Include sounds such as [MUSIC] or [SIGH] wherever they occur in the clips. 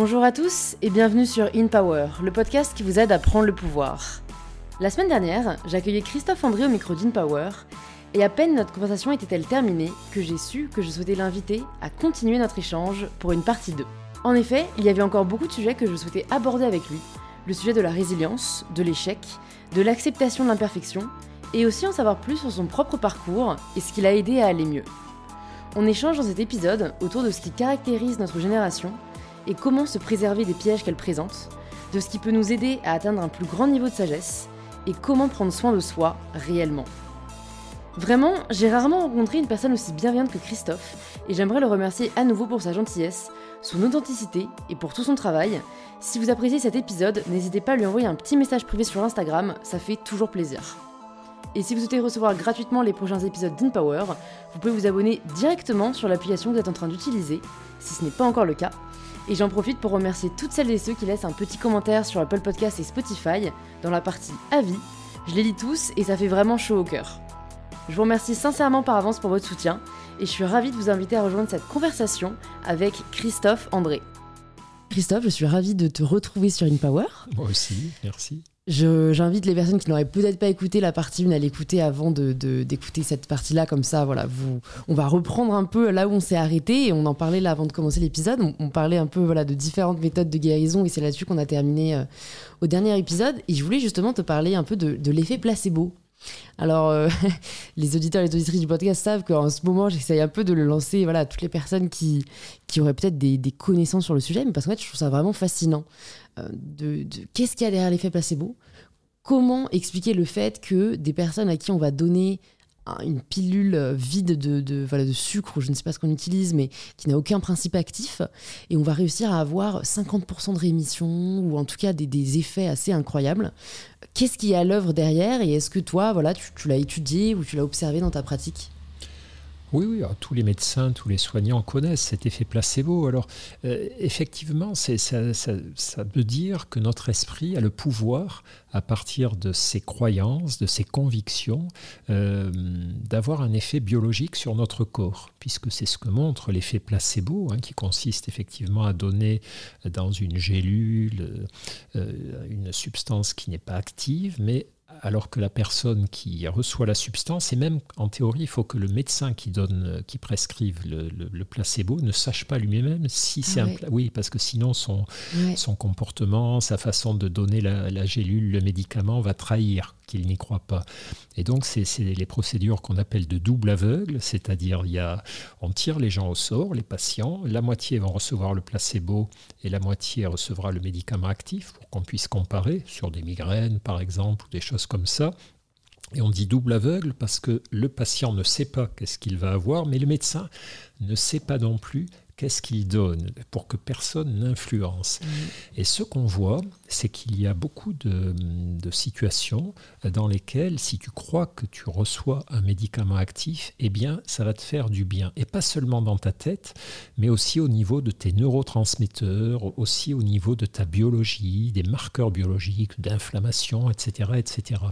Bonjour à tous et bienvenue sur In Power, le podcast qui vous aide à prendre le pouvoir. La semaine dernière, j'accueillais Christophe André au micro d'In Power et à peine notre conversation était-elle terminée que j'ai su que je souhaitais l'inviter à continuer notre échange pour une partie 2. En effet, il y avait encore beaucoup de sujets que je souhaitais aborder avec lui. Le sujet de la résilience, de l'échec, de l'acceptation de l'imperfection, et aussi en savoir plus sur son propre parcours et ce qui l'a aidé à aller mieux. On échange dans cet épisode autour de ce qui caractérise notre génération et comment se préserver des pièges qu'elle présente, de ce qui peut nous aider à atteindre un plus grand niveau de sagesse et comment prendre soin de soi réellement. Vraiment, j'ai rarement rencontré une personne aussi bienveillante que Christophe, et j'aimerais le remercier à nouveau pour sa gentillesse, son authenticité et pour tout son travail. Si vous appréciez cet épisode, n'hésitez pas à lui envoyer un petit message privé sur Instagram, ça fait toujours plaisir. Et si vous souhaitez recevoir gratuitement les prochains épisodes d'InPower, vous pouvez vous abonner directement sur l'application que vous êtes en train d'utiliser, si ce n'est pas encore le cas. Et j'en profite pour remercier toutes celles et ceux qui laissent un petit commentaire sur Apple Podcast et Spotify dans la partie Avis. Je les lis tous et ça fait vraiment chaud au cœur. Je vous remercie sincèrement par avance pour votre soutien et je suis ravie de vous inviter à rejoindre cette conversation avec Christophe André. Christophe, je suis ravie de te retrouver sur InPower. Moi aussi, merci. J'invite les personnes qui n'auraient peut-être pas écouté la partie 1 à l'écouter avant d'écouter de, d'écouter cette partie-là. Comme ça, voilà, vous, on va reprendre un peu là où on s'est arrêté. Et on en parlait là avant de commencer l'épisode. On, parlait un peu voilà, de différentes méthodes de guérison. Et c'est là-dessus qu'on a terminé euh, au dernier épisode. Et je voulais justement te parler un peu de, de l'effet placebo. Alors, euh, [LAUGHS] les auditeurs et les auditrices du podcast savent qu'en ce moment, j'essaye un peu de le lancer voilà, à toutes les personnes qui, qui auraient peut-être des, connaissances sur le sujet, mais parce qu'en fait, je trouve ça vraiment fascinant. Euh, de, qu'est-ce qu'il y a derrière l'effet placebo? Comment expliquer le fait que des personnes à qui on va donner une pilule vide de, de, voilà, de sucre, je ne sais pas ce qu'on utilise, mais qui n'a aucun principe actif, et on va réussir à avoir 50% de rémission, ou en tout cas des, des effets assez incroyables. Qu'est-ce qui est à l'œuvre derrière, et est-ce que toi, voilà, tu l'as étudié ou tu l'as observé dans ta pratique? Oui, oui, tous les médecins, tous les soignants connaissent cet effet placebo. Alors, euh, effectivement, ça, ça, veut dire que notre esprit a le pouvoir, à partir de ses croyances, de ses convictions, euh, d'avoir un effet biologique sur notre corps, puisque c'est ce que montre l'effet placebo, hein, qui consiste effectivement à donner dans une gélule euh, une substance qui n'est pas active, mais alors que la personne qui reçoit la substance, et même en théorie, il faut que le médecin qui donne, qui prescrive le, placebo ne sache pas lui-même si c'est un... Oui, parce que sinon son, son comportement, sa façon de donner la, la, gélule, le médicament va trahir qu'il n'y croit pas. Et donc, c'est les procédures qu'on appelle de double aveugle, c'est-à-dire il y a, on tire les gens au sort, les patients, la moitié vont recevoir le placebo et la moitié recevra le médicament actif pour qu'on puisse comparer sur des migraines, par exemple, ou des choses comme ça. Et on dit double aveugle parce que le patient ne sait pas qu'est-ce qu'il va avoir, mais le médecin ne sait pas non plus qu'est-ce qu'il donne pour que personne n'influence. Et ce qu'on voit, c'est qu'il y a beaucoup de, situations dans lesquelles, si tu crois que tu reçois un médicament actif, eh bien, ça va te faire du bien. Et pas seulement dans ta tête, mais aussi au niveau de tes neurotransmetteurs, aussi au niveau de ta biologie, des marqueurs biologiques, d'inflammation, etc., etc.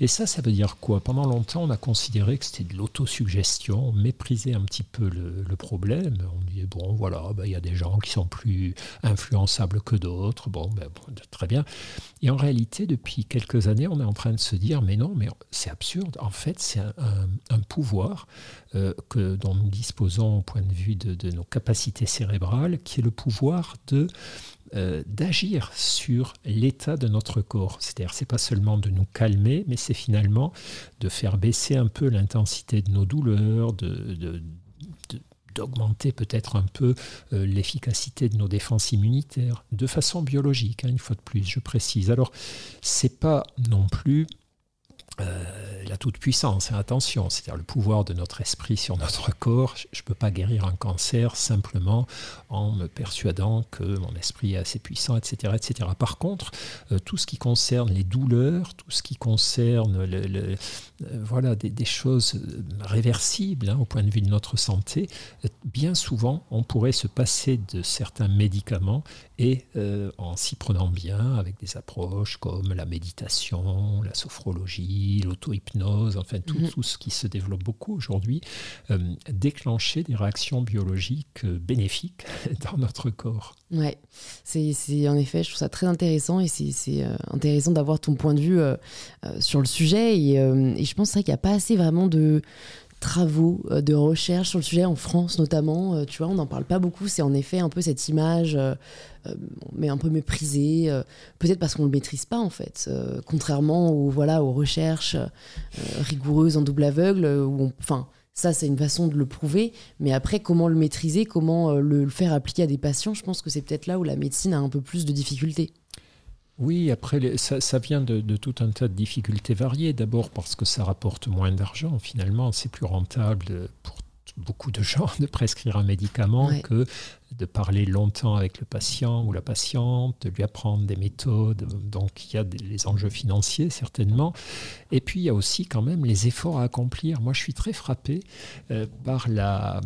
Et ça, ça veut dire quoi? Pendant longtemps, on a considéré que c'était de l'autosuggestion, on méprisait un petit peu le, problème. On disait, bon, voilà, ben, il y a des gens qui sont plus influençables que d'autres. Bon, ben, très bien. Et en réalité, depuis quelques années, on est en train de se dire, mais non, mais c'est absurde. En fait, c'est un, pouvoir euh, que, dont nous disposons au point de vue de, nos capacités cérébrales, qui est le pouvoir de euh, d'agir sur l'état de notre corps. C'est-à-dire, c'est pas seulement de nous calmer, mais c'est finalement de faire baisser un peu l'intensité de nos douleurs, de d'augmenter peut-être un peu euh, l'efficacité de nos défenses immunitaires, de façon biologique, hein, une fois de plus, je précise. Alors, c'est pas non plus euh, la toute-puissance, hein, attention, c'est-à-dire le pouvoir de notre esprit sur notre corps. Je ne peux pas guérir un cancer simplement en me persuadant que mon esprit est assez puissant, etc. etc. Par contre, euh, tout ce qui concerne les douleurs, tout ce qui concerne le, euh, voilà, des, choses réversibles hein, au point de vue de notre santé, bien souvent, on pourrait se passer de certains médicaments et en s'y prenant bien avec des approches comme la méditation, la sophrologie, l'auto-hypnose, l'hypnose, enfin tout, Mhm. tout ce qui se développe beaucoup aujourd'hui, euh, déclencher des réactions biologiques euh, bénéfiques [LAUGHS] dans notre corps. Ouais, c'est en effet, je trouve ça très intéressant et c'est euh, intéressant d'avoir ton point de vue euh, sur le sujet. Et, et je pense qu'il n'y a pas assez vraiment de travaux, euh, de recherche sur le sujet en France notamment. Euh, tu vois, on n'en parle pas beaucoup. C'est en effet un peu cette image, euh, mais un peu méprisée. Peut-être parce qu'on ne le maîtrise pas en fait. Contrairement aux, voilà, aux recherches rigoureuses en double aveugle, où enfin. Ça, c'est une façon de le prouver. Mais après, comment le maîtriser, comment le, le faire appliquer à des patients, je pense que c'est peut-être là où la médecine a un peu plus de difficultés. Oui, après, les- ça, ça vient de, de tout un tas de difficultés variées. D'abord parce que ça rapporte moins d'argent. Finalement, c'est plus rentable pour beaucoup de gens de prescrire un médicament Ouais. que de parler longtemps avec le patient ou la patiente, de lui apprendre des méthodes. Donc, il y a des- les enjeux financiers, certainement. Et puis, il y a aussi quand même les efforts à accomplir. Moi, je suis très frappé euh, par la... euh,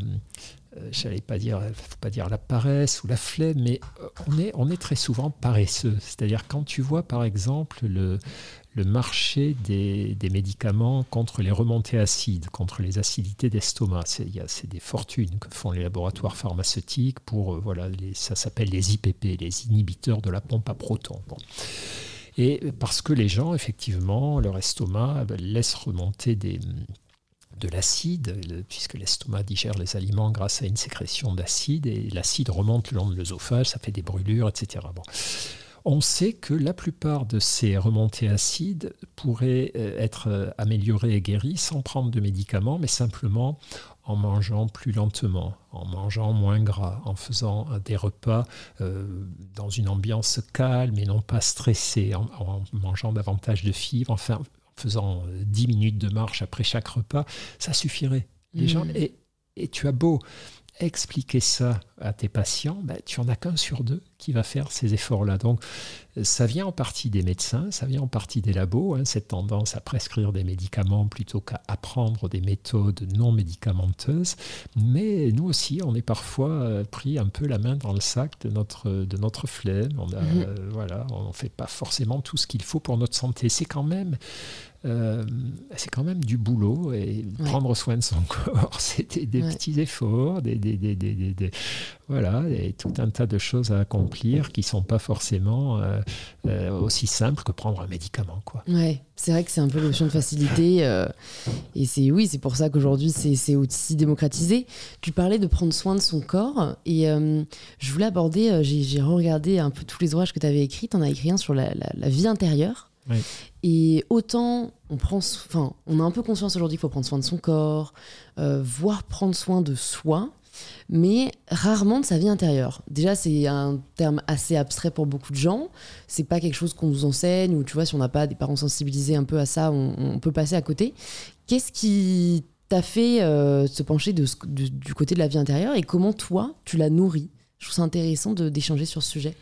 j'allais pas dire, faut pas dire la paresse ou la flemme, mais euh, on est, très souvent paresseux. C'est-à-dire quand tu vois par exemple le, marché des, médicaments contre les remontées acides, contre les acidités d'estomac, c'est, des fortunes que font les laboratoires pharmaceutiques pour, euh, voilà, ça s'appelle les IPP, les inhibiteurs de la pompe à protons. Et parce que les gens, effectivement, leur estomac laisse remonter des, de l'acide, puisque l'estomac digère les aliments grâce à une sécrétion d'acide, et l'acide remonte le long de l'œsophage, ça fait des brûlures, etc. Bon. On sait que la plupart de ces remontées acides pourraient euh, être euh, améliorées et guéries sans prendre de médicaments, mais simplement en mangeant plus lentement, en mangeant moins gras, en faisant des repas euh, dans une ambiance calme et non pas stressée, en, en mangeant davantage de fibres, enfin en faisant euh, 10 minutes de marche après chaque repas, ça suffirait. Les Mhm. gens, et, et tu as beau expliquer ça à tes patients, ben, tu en as qu'un sur deux qui va faire ces efforts-là. Donc, ça vient en partie des médecins, ça vient en partie des labos, hein, cette tendance à prescrire des médicaments plutôt qu'à apprendre des méthodes non médicamenteuses. Mais nous aussi, on est parfois euh, pris un peu la main dans le sac de notre, de notre flemme. On a, Mhm. euh, voilà, on ne fait pas forcément tout ce qu'il faut pour notre santé. C'est quand même euh, c'est quand même du boulot et Ouais. prendre soin de son [LAUGHS] corps, c'est des, Ouais. petits efforts, des, des, des, des- des- des- voilà, et tout un tas de choses à accomplir qui sont pas forcément euh, euh, aussi simples que prendre un médicament, quoi. Ouais, c'est vrai que c'est un peu l'option de facilité. et c'est oui, c'est pour ça qu'aujourd'hui c'est aussi démocratisé. Tu parlais de prendre soin de son corps et je voulais aborder. J'ai regardé un peu tous les ouvrages que tu avais écrits. Tu en as écrit un sur la, la- la vie intérieure. Ouais. Et autant on prend, enfin, on a un peu conscience aujourd'hui qu'il faut prendre soin de son corps, euh, voire prendre soin de soi, mais rarement de sa vie intérieure. Déjà, c'est un terme assez abstrait pour beaucoup de gens. C'est pas quelque chose qu'on nous enseigne ou tu vois, si on n'a pas des parents sensibilisés un peu à ça, on, peut passer à côté. Qu'est-ce qui t'a fait euh, se pencher du côté de la vie intérieure et comment toi tu la nourris Je trouve ça intéressant d'échanger sur ce sujet.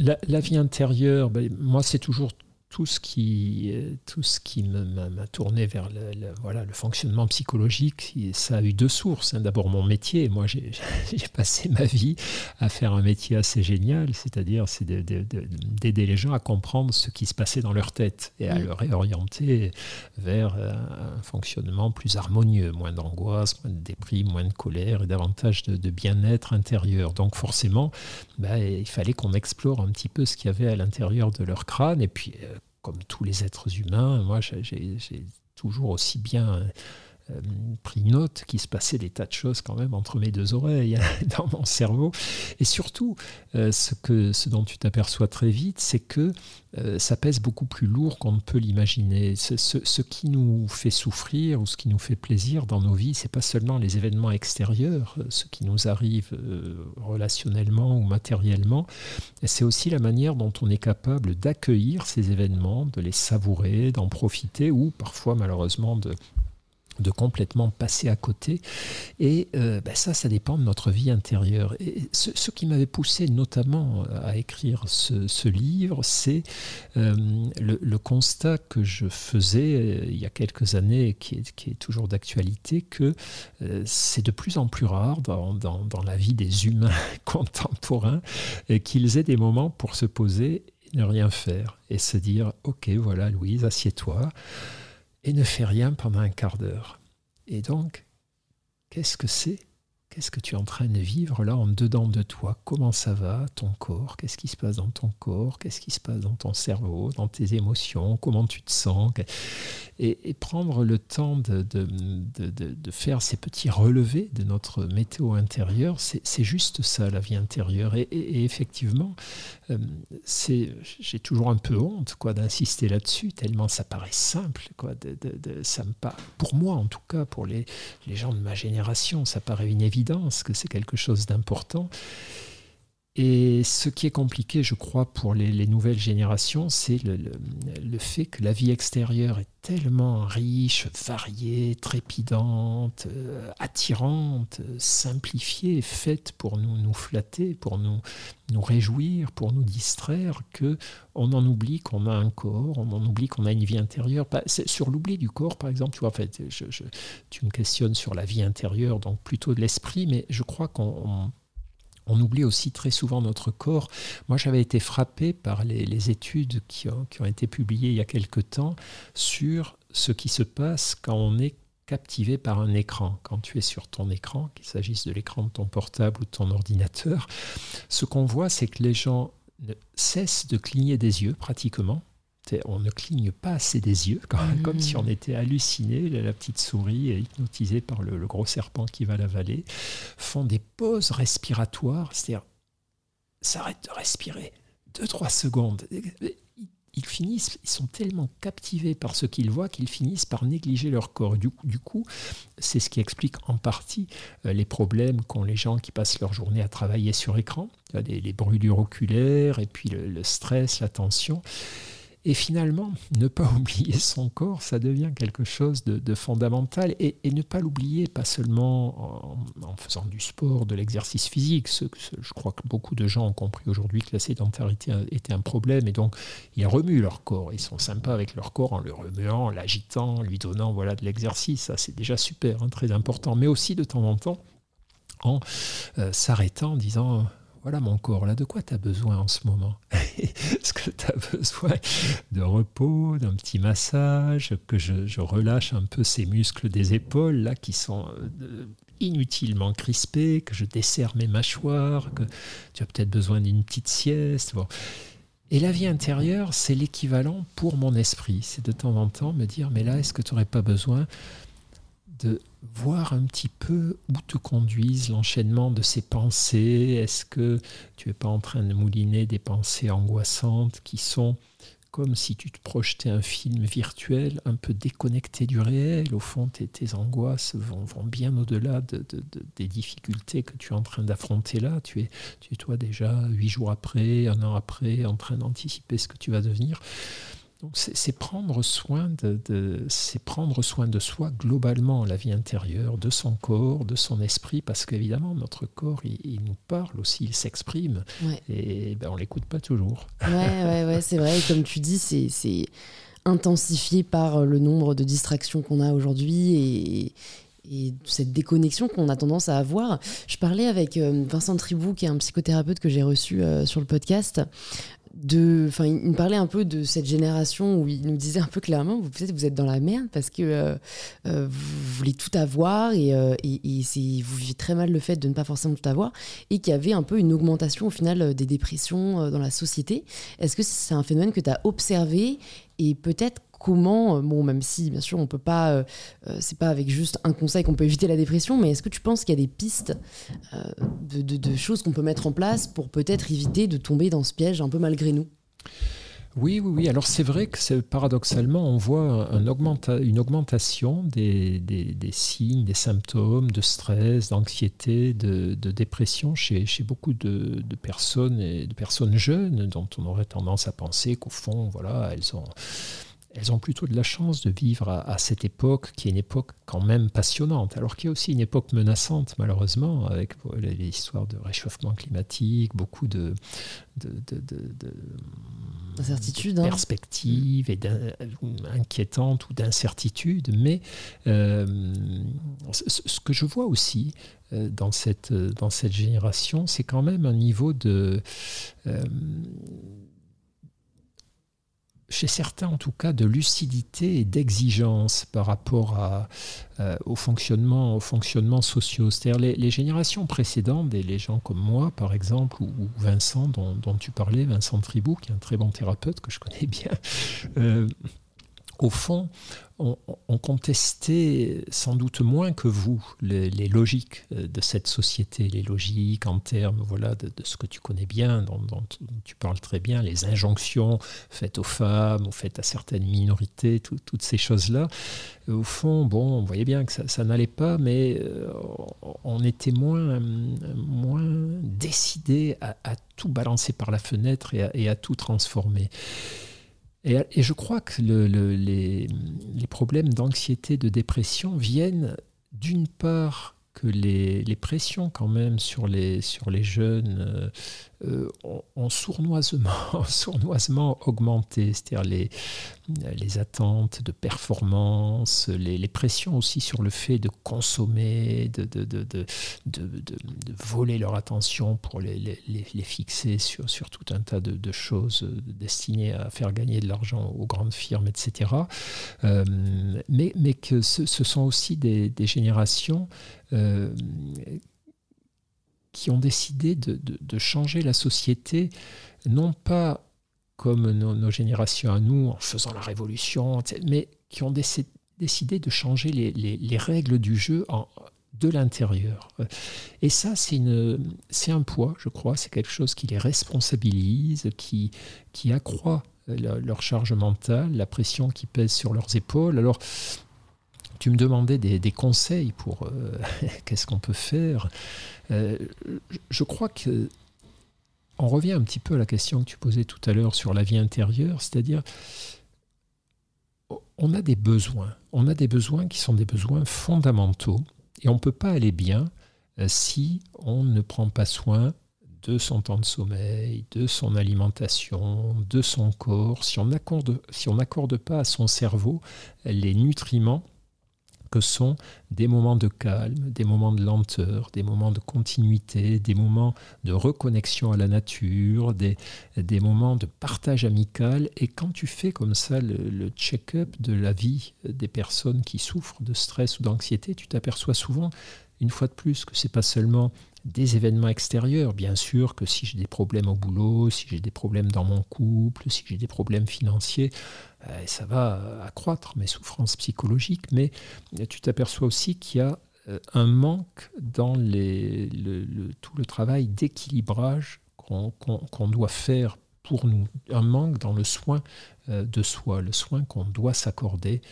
La, la vie intérieure, ben, moi, c'est toujours tout ce qui, euh, tout ce qui me- m'a tourné vers le, le- voilà, le fonctionnement psychologique. Ça a eu deux sources. hein. D'abord, mon métier. Moi, [LAUGHS] j'ai passé ma vie à faire un métier assez génial, c'est-à-dire c'est de- de- de- d'aider les gens à comprendre ce qui se passait dans leur tête et à Mm. le réorienter vers euh, un fonctionnement plus harmonieux, moins d'angoisse, moins de déprime, moins de colère et davantage de, de bien-être intérieur. Donc forcément, bah, il fallait qu'on explore un petit peu ce qu'il y avait à l'intérieur de leur crâne. Et puis, euh, comme tous les êtres humains, moi, j'ai- toujours aussi bien euh, pris note qu'il se passait des tas de choses quand même entre mes deux oreilles, hein, [LAUGHS] dans mon cerveau. Et surtout, euh, ce, que, ce dont tu t'aperçois très vite, c'est que euh, ça pèse beaucoup plus lourd qu'on ne peut l'imaginer. Ce, ce- qui nous fait souffrir ou ce qui nous fait plaisir dans nos vies, c'est pas seulement les événements extérieurs, ce qui nous arrive relationnellement ou matériellement, c'est aussi la manière dont on est capable d'accueillir ces événements, de les savourer, d'en profiter ou parfois malheureusement de de complètement passer à côté. Et euh, ben ça, ça dépend de notre vie intérieure. Et ce, ce qui m'avait poussé notamment à écrire ce, livre, c'est euh, le, constat que je faisais euh, il y a quelques années, qui est, qui est toujours d'actualité, que c'est de plus en plus rare dans, dans, dans la vie des humains [LAUGHS] contemporains qu'ils aient des moments pour se poser et ne rien faire et se dire, ok, voilà Louise, assieds-toi et ne fais rien pendant un quart d'heure. Et donc, qu'est-ce que c'est Qu'est-ce que tu es en train de vivre là en dedans de toi? Comment ça va Ton corps? Qu'est-ce qui se passe dans ton corps? Qu'est-ce qui se passe dans ton cerveau Dans tes émotions? Comment tu te sens? Et, prendre le temps de, de, de, faire ces petits relevés de notre météo intérieure, c'est juste ça, la vie intérieure. Et, effectivement, euh, j'ai toujours un peu honte d'insister là-dessus, tellement ça paraît simple. Quoi, ça me pour moi, en tout cas, pour les, les gens de ma génération, ça paraît une que c'est quelque chose d'important. Et ce qui est compliqué, je crois, pour les, nouvelles générations, c'est le, fait que la vie extérieure est tellement riche, variée, trépidante, euh, attirante, simplifiée, faite pour nous, nous flatter, pour nous, nous réjouir, pour nous distraire, que on en oublie qu'on a un corps, on en oublie qu'on a une vie intérieure. Sur l'oubli du corps, par exemple, tu vois, en fait, je, tu me questionnes sur la vie intérieure, donc plutôt de l'esprit, mais je crois qu'on on oublie aussi très souvent notre corps. Moi, j'avais été frappé par les, études qui ont, été publiées il y a quelque temps sur ce qui se passe quand on est captivé par un écran. Quand tu es sur ton écran, qu'il s'agisse de l'écran de ton portable ou de ton ordinateur, ce qu'on voit, c'est que les gens ne cessent de cligner des yeux pratiquement on ne cligne pas assez des yeux, comme, si on mmh. était halluciné, la, petite souris hypnotisée par le, gros serpent qui va l'avaler, font des pauses respiratoires, c'est-à-dire s'arrêtent de respirer deux, trois secondes. Ils finissent, ils sont tellement captivés par ce qu'ils voient qu'ils finissent par négliger leur corps. Du, coup, c'est ce qui explique en partie euh, les problèmes qu'ont les gens qui passent leur journée à travailler sur écran, les, les brûlures oculaires et puis le, le stress, la tension. Et finalement, [LAUGHS] ne pas oublier son corps, ça devient quelque chose de, fondamental. Et, ne pas l'oublier, pas seulement en, faisant du sport, de l'exercice physique. Ce, je crois que beaucoup de gens ont compris aujourd'hui que la sédentarité était un problème. Et donc, ils remuent leur corps. Ils sont sympas avec leur corps en le remuant, l'agitant, lui donnant voilà, de l'exercice. Ça, c'est déjà super, hein, très important. Mais aussi, de temps en temps, en euh, s'arrêtant, en disant voilà mon corps, là, de quoi tu as besoin en ce moment? [LAUGHS] Est-ce que tu as besoin de repos, d'un petit massage, que je, relâche un peu ces muscles des épaules, là, qui sont euh, inutilement crispés, que je desserre mes mâchoires, que tu as peut-être besoin d'une petite sieste Et la vie intérieure, c'est l'équivalent pour mon esprit. C'est de temps en temps me dire, mais là, est-ce que tu n'aurais pas besoin de voir un petit peu où te conduisent l'enchaînement de ces pensées. Est-ce que tu n'es pas en train de mouliner des pensées angoissantes qui sont comme si tu te projetais un film virtuel un peu déconnecté du réel? Au fond, tes, angoisses vont, bien au-delà des difficultés que tu es en train d'affronter là. Tu es, tu es toi déjà huit jours après, un an après, en train d'anticiper ce que tu vas devenir. Donc c'est prendre soin de, c'est prendre soin de soi globalement, la vie intérieure, de son corps, de son esprit, parce qu'évidemment notre corps il, nous parle aussi, il s'exprime, et ben, on l'écoute pas toujours. Ouais, ouais, ouais [LAUGHS] c'est vrai. Comme tu dis, c'est intensifié par le nombre de distractions qu'on a aujourd'hui et, et cette déconnexion qu'on a tendance à avoir. Je parlais avec euh, Vincent Tribou, qui est un psychothérapeute que j'ai reçu euh, sur le podcast, de, enfin, il nous parlait un peu de cette génération où il nous disait un peu clairement, vous peut-être vous êtes dans la merde parce que euh, euh, vous voulez tout avoir et, euh, vous vivez très mal le fait de ne pas forcément tout avoir et qu'il y avait un peu une augmentation au final des dépressions dans la société. Est-ce que c'est un phénomène que tu as observé et peut-être comment, euh, bon, même si bien sûr on peut pas, euh, euh, c'est pas avec juste un conseil qu'on peut éviter la dépression, mais est-ce que tu penses qu'il y a des pistes de, choses qu'on peut mettre en place pour peut-être éviter de tomber dans ce piège un peu malgré nous? Oui, oui, oui. Alors c'est vrai que paradoxalement, on voit un une augmentation des, signes, des symptômes de stress, d'anxiété, de, dépression chez, beaucoup de, personnes et de personnes jeunes dont on aurait tendance à penser qu'au fond, voilà, elles ont elles ont plutôt de la chance de vivre à, cette époque qui est une époque quand même passionnante, alors qu'il y a aussi une époque menaçante malheureusement avec les histoires de réchauffement climatique, beaucoup de, d'incertitudes, hein. perspectives et inquiétantes ou d'incertitudes. Mais euh, ce que je vois aussi euh, dans cette, dans cette génération, c'est quand même un niveau de... Euh, chez certains en tout cas, de lucidité et d'exigence par rapport à, euh, au, fonctionnement, au fonctionnement sociaux. C'est-à-dire les, générations précédentes, et les gens comme moi, par exemple, ou, Vincent, dont, tu parlais, Vincent Tribou, qui est un très bon thérapeute que je connais bien, euh, au fond, on, contestait sans doute moins que vous les, logiques euh, de cette société, les logiques en termes voilà, de, ce que tu connais bien, dont, tu parles très bien, les injonctions faites aux femmes ou faites à certaines minorités, toutes ces choses-là. Au fond, bon, on voyait bien que ça, n'allait pas, mais euh, on était moins, moins décidé à, tout balancer par la fenêtre et à tout transformer. Et, je crois que les, problèmes d'anxiété, de dépression viennent d'une part que les, pressions quand même sur les, sur les jeunes euh, ont, sournoisement, [LAUGHS] sournoisement augmenté, c'est-à-dire les, attentes de performance, les, pressions aussi sur le fait de consommer, de, voler leur attention pour les, les, fixer sur, sur tout un tas de, choses destinées à faire gagner de l'argent aux grandes firmes, etc. Euh, mais, mais que ce, sont aussi des, des générations euh, qui ont décidé de, changer la société, non pas comme nos, générations à nous, en faisant la révolution, mais qui ont décidé de changer les, règles du jeu en, de l'intérieur. Et ça, c'est un poids, je crois, c'est quelque chose qui les responsabilise, qui, qui accroît leur charge mentale, la pression qui pèse sur leurs épaules. Alors, tu me demandais des, conseils pour euh, [LAUGHS] qu'est-ce qu'on peut faire. Euh, je crois que on revient un petit peu à la question que tu posais tout à l'heure sur la vie intérieure, c'est-à-dire on a des besoins, on a des besoins qui sont des besoins fondamentaux et on ne peut pas aller bien euh, si on ne prend pas soin de son temps de sommeil, de son alimentation, de son corps, si on n'accorde si pas à son cerveau les nutriments que sont des moments de calme, des moments de lenteur, des moments de continuité, des moments de reconnexion à la nature, des, moments de partage amical. Et quand tu fais comme ça le, check-up de la vie des personnes qui souffrent de stress ou d'anxiété, tu t'aperçois souvent, une fois de plus, que c'est pas seulement des événements extérieurs. Bien sûr que si j'ai des problèmes au boulot, si j'ai des problèmes dans mon couple, si j'ai des problèmes financiers, euh, ça va accroître mes souffrances psychologiques, mais tu t'aperçois aussi qu'il y a euh, un manque dans tout le travail d'équilibrage qu'on doit faire pour nous, un manque dans le soin euh, de soi, le soin qu'on doit s'accorder,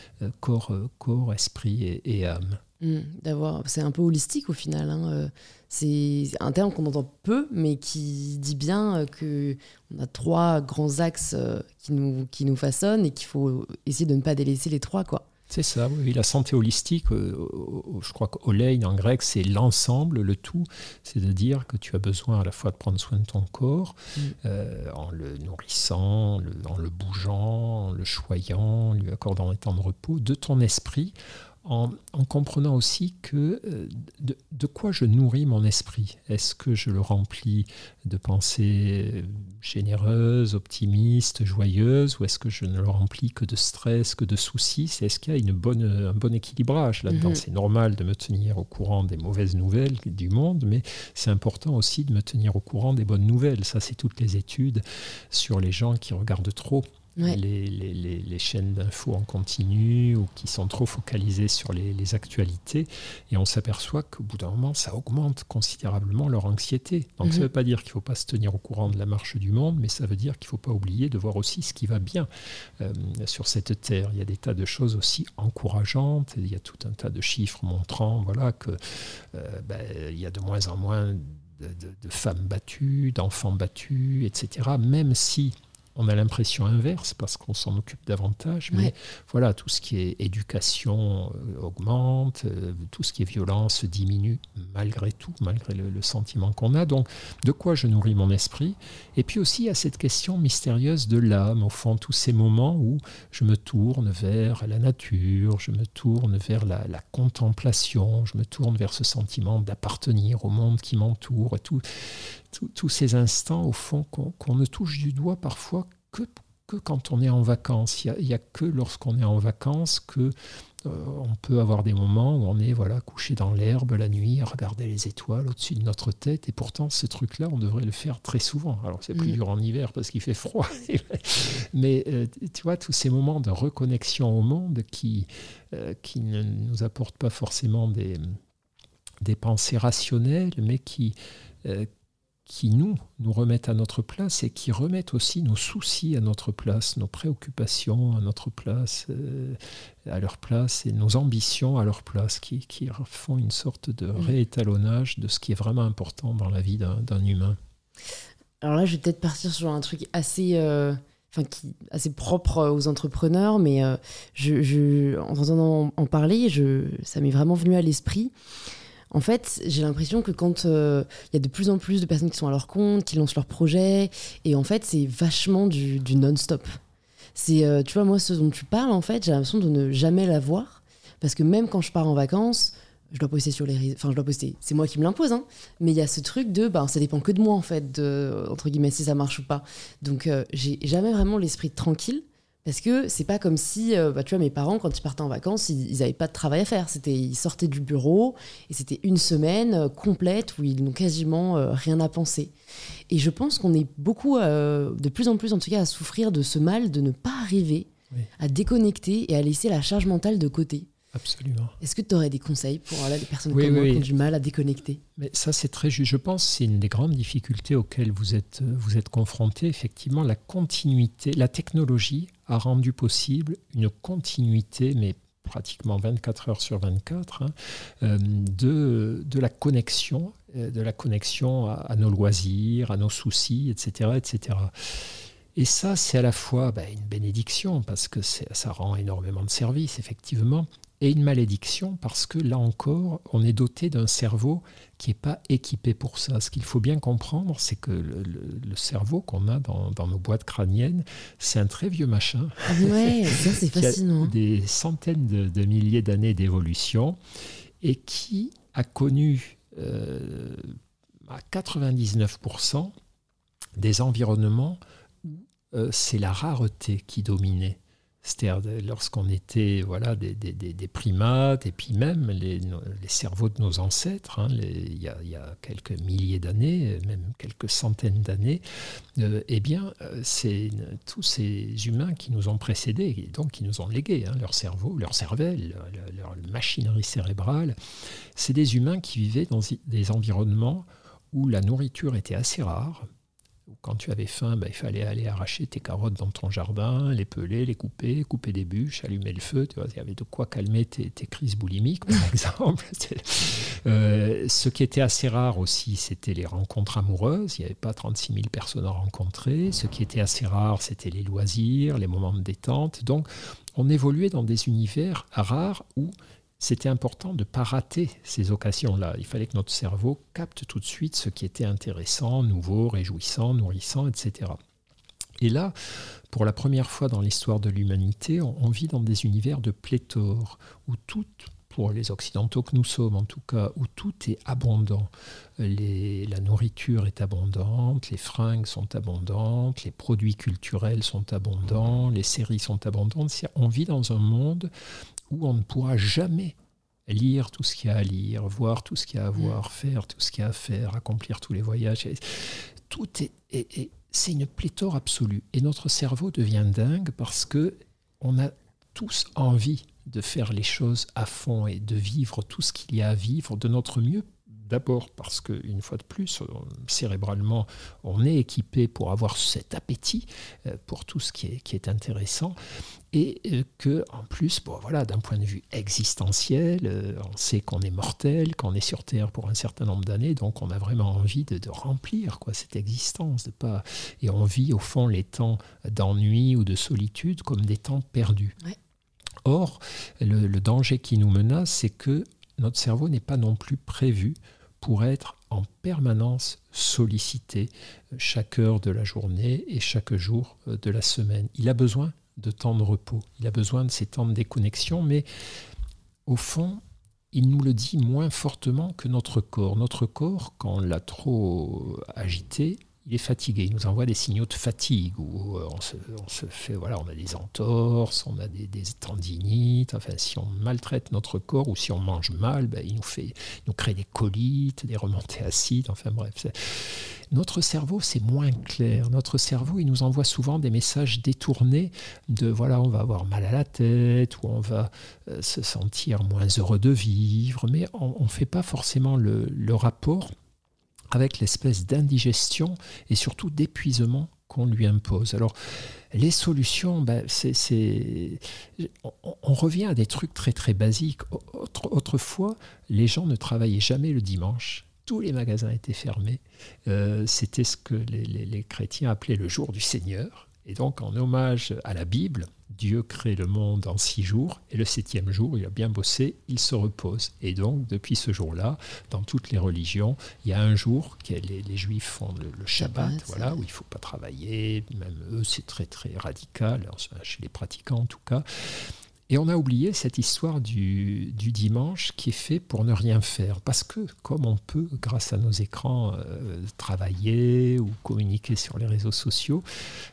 corps, corps, esprit et âme. Mmh, d'avoir, c'est un peu holistique au final. Hein, euh, c'est un terme qu'on entend peu, mais qui dit bien euh, que on a trois grands axes euh, qui nous qui nous façonnent et qu'il faut essayer de ne pas délaisser les trois, quoi. C'est ça, oui. La santé holistique, je crois qu'olein en grec, c'est l'ensemble, le tout. C'est de dire que tu as besoin à la fois de prendre soin de ton corps, mmh. en le nourrissant, en le bougeant, en le choyant, en lui accordant un temps de repos, de ton esprit, en, comprenant aussi que euh, de, quoi je nourris mon esprit. Est-ce que je le remplis de pensées généreuses, optimistes, joyeuses, ou est-ce que je ne le remplis que de stress, que de soucis? Est-ce qu'il y a une bonne, un bon équilibrage là-dedans? Mhm. C'est normal de me tenir au courant des mauvaises nouvelles du monde, mais c'est important aussi de me tenir au courant des bonnes nouvelles. Ça, c'est toutes les études sur les gens qui regardent trop les, les, les, chaînes d'infos en continu ou qui sont trop focalisées sur les, actualités. Et on s'aperçoit qu'au bout d'un moment, ça augmente considérablement leur anxiété. Donc ça ne mhm. veut pas dire qu'il ne faut pas se tenir au courant de la marche du monde, mais ça veut dire qu'il ne faut pas oublier de voir aussi ce qui va bien euh, sur cette terre. Il y a des tas de choses aussi encourageantes. Il y a tout un tas de chiffres montrant voilà, qu'il euh, ben, y a de moins en moins de, de femmes battues, d'enfants battus, etc. Même si on a l'impression inverse parce qu'on s'en occupe davantage. Mais voilà, tout ce qui est éducation euh, augmente, euh, tout ce qui est violence diminue malgré tout, malgré le, sentiment qu'on a. Donc, de quoi je nourris mon esprit? Et puis aussi, il y a cette question mystérieuse de l'âme, au fond, tous ces moments où je me tourne vers la nature, je me tourne vers la, contemplation, je me tourne vers ce sentiment d'appartenir au monde qui m'entoure, et tout tous ces instants, au fond, qu'on ne touche du doigt parfois que, que quand on est en vacances. Il n'y a, que lorsqu'on est en vacances que euh, on peut avoir des moments où on est voilà couché dans l'herbe la nuit à regarder les étoiles au-dessus de notre tête et pourtant ce truc-là on devrait le faire très souvent alors c'est plus mm. dur en hiver parce qu'il fait froid [LAUGHS] mais euh, tu vois tous ces moments de reconnexion au monde qui euh, qui ne nous apportent pas forcément des des pensées rationnelles mais qui qui nous, nous remettent à notre place et qui remettent aussi nos soucis à notre place, nos préoccupations à notre place, euh, à leur place, et nos ambitions à leur place, qui, qui font une sorte de mm. réétalonnage de ce qui est vraiment important dans la vie d'un humain. Alors là, je vais peut-être partir sur un truc assez... Euh, enfin, qui, assez propre aux entrepreneurs, mais euh, je, je, en entendant en parler, je, ça m'est vraiment venu à l'esprit. En fait, j'ai l'impression que quand euh, il y a de plus en plus de personnes qui sont à leur compte, qui lancent leurs projets, et en fait, c'est vachement du, non-stop. C'est, euh, tu vois, moi, ce dont tu parles, en fait, j'ai l'impression de ne jamais l'avoir, parce que même quand je pars en vacances, je dois poster sur les réseaux, enfin, je dois poster, c'est moi qui me l'impose, hein, mais il y a ce truc de, ben, ça dépend que de moi, en fait, de, entre guillemets, si ça marche ou pas. Donc, euh, j'ai jamais vraiment l'esprit tranquille. Parce que c'est pas comme si, euh, bah, tu vois, mes parents, quand ils partaient en vacances, ils n'avaient pas de travail à faire. C'était, ils sortaient du bureau et c'était une semaine euh, complète où ils n'ont quasiment euh, rien à penser. Et je pense qu'on est beaucoup, de plus en plus en tout cas, à souffrir de ce mal de ne pas arriver à déconnecter et à laisser la charge mentale de côté. Absolument. Est-ce que tu aurais des conseils pour les personnes comme moi qui ont du mal à déconnecter? Mais ça, c'est très juste. Je pense que c'est une des grandes difficultés auxquelles vous êtes, vous êtes confrontés. Effectivement, la continuité, la technologie a rendu possible une continuité, mais pratiquement 24 heures sur 24, hein, euh, de, de la connexion, euh, de la connexion à, nos loisirs, à nos soucis, etc. etc. Et ça, c'est à la fois bah, une bénédiction, parce que ça rend énormément de services, effectivement, et une malédiction parce que là encore, on est doté d'un cerveau qui n'est pas équipé pour ça. Ce qu'il faut bien comprendre, c'est que le, cerveau qu'on a dans, nos boîtes crâniennes, c'est un très vieux machin. Ouais, [LAUGHS] ça c'est fascinant. des centaines de, milliers d'années d'évolution et qui a connu euh, à 99% des environnements où euh, c'est la rareté qui dominait. C'est-à-dire lorsqu'on était voilà, des, primates, et puis même les, cerveaux de nos ancêtres, hein, il, y a, quelques milliers d'années, même quelques centaines d'années, euh, eh bien, euh, c'est tous ces humains qui nous ont précédés, et donc qui nous ont légué hein, leur cerveau, leur cervelle, leur machinerie cérébrale, c'est des humains qui vivaient dans des environnements où la nourriture était assez rare, quand tu avais faim, bah, il fallait aller arracher tes carottes dans ton jardin, les peler, les couper, couper des bûches, allumer le feu. Tu vois, il y avait de quoi calmer tes, crises boulimiques, par [LAUGHS] exemple. Euh, ce qui était assez rare aussi, c'était les rencontres amoureuses. Il n'y avait pas 36 000 personnes à rencontrer. Ce qui était assez rare, c'était les loisirs, les moments de détente. Donc, on évoluait dans des univers rares où c'était important de ne pas rater ces occasions-là. Il fallait que notre cerveau capte tout de suite ce qui était intéressant, nouveau, réjouissant, nourrissant, etc. Et là, pour la première fois dans l'histoire de l'humanité, on, vit dans des univers de pléthore, où tout, pour les Occidentaux que nous sommes en tout cas, où tout est abondant. la nourriture est abondante, les fringues sont abondantes, les produits culturels sont abondants, les séries sont abondantes. On vit dans un monde où on ne pourra jamais lire tout ce qu'il y a à lire, voir tout ce qu'il y a à voir, mm. faire tout ce qu'il y a à faire, accomplir tous les voyages. Tout est, c'est une pléthore absolue. Et notre cerveau devient dingue parce que on a tous envie de faire les choses à fond et de vivre tout ce qu'il y a à vivre de notre mieux D'abord parce qu'une fois de plus, cérébralement, on est équipé pour avoir cet appétit euh, pour tout ce qui est, qui est intéressant. Et euh, que, en plus, bon, voilà, d'un point de vue existentiel, euh, on sait qu'on est mortel, qu'on est sur Terre pour un certain nombre d'années, donc on a vraiment envie de, remplir quoi, cette existence. De pas... Et on vit au fond les temps d'ennui ou de solitude comme des temps perdus. Or, le, le danger qui nous menace, c'est que notre cerveau n'est pas non plus prévu pour être en permanence sollicité euh, chaque heure de la journée et chaque jour euh, de la semaine. Il a besoin de temps de repos, il a besoin de ces temps de déconnexion, mais au fond, il nous le dit moins fortement que notre corps. Notre corps, quand on l'a trop agité, il est fatigué, il nous envoie des signaux de fatigue, où euh, on se, fait, voilà, on a des entorses, on a des, tendinites, enfin si on maltraite notre corps ou si on mange mal, ben, il, nous fait, nous crée des colites, des remontées acides, enfin bref. Notre cerveau, c'est moins clair. Notre cerveau, il nous envoie souvent des messages détournés de, voilà, on va avoir mal à la tête, ou on va euh, se sentir moins heureux de vivre, mais on ne fait pas forcément le, le rapport avec l'espèce d'indigestion et surtout d'épuisement qu'on lui impose. Alors, les solutions, ben, on, revient à des trucs très très basiques. autrefois, les gens ne travaillaient jamais le dimanche. Tous les magasins étaient fermés. Euh, c'était ce que les chrétiens appelaient le jour du Seigneur. Et donc, en hommage à la Bible, Dieu crée le monde en six jours, et le septième jour, il a bien bossé, il se repose. Et donc, depuis ce jour-là, dans toutes les religions, il y a un jour que les, Juifs font le, Shabbat, voilà, où il ne faut pas travailler, même eux, c'est très très radical, chez les pratiquants en tout cas. Et on a oublié cette histoire du, dimanche qui est fait pour ne rien faire. Parce que comme on peut, grâce à nos écrans, euh, travailler ou communiquer sur les réseaux sociaux,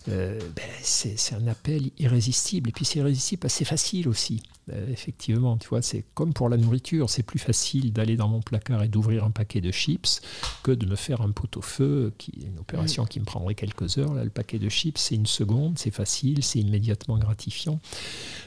euh, ben, c'est un appel irrésistible. Et puis c'est irrésistible, c'est facile aussi. Euh, effectivement, tu vois, c'est comme pour la nourriture, c'est plus facile d'aller dans mon placard et d'ouvrir un paquet de chips que de me faire un pot-au-feu, qui est une opération qui me prendrait quelques heures. Là, le paquet de chips, c'est une seconde, c'est facile, c'est immédiatement gratifiant.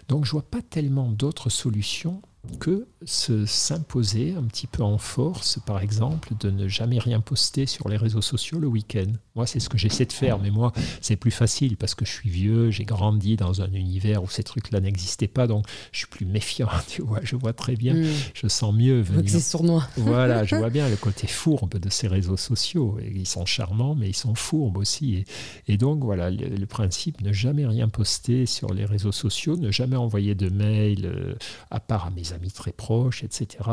Donc, je vois pas tellement d'autres solutions que s'imposer un petit peu en force, par exemple, de ne jamais rien poster sur les réseaux sociaux le week-end. Moi, c'est ce que j'essaie de faire, mais moi, c'est plus facile parce que je suis vieux, j'ai grandi dans un univers où ces trucs-là n'existaient pas, donc je suis plus méfiant, [LAUGHS] tu vois, je vois très bien, hmm. je sens mieux venir. C'est sournois. [LAUGHS] voilà, je vois bien le côté fourbe de ces réseaux sociaux. ils sont charmants, mais ils sont fourbes aussi. Et, donc, voilà, le, principe, ne jamais rien poster sur les réseaux sociaux, ne jamais envoyer de mail, euh, à part à mes amis très proches, etc.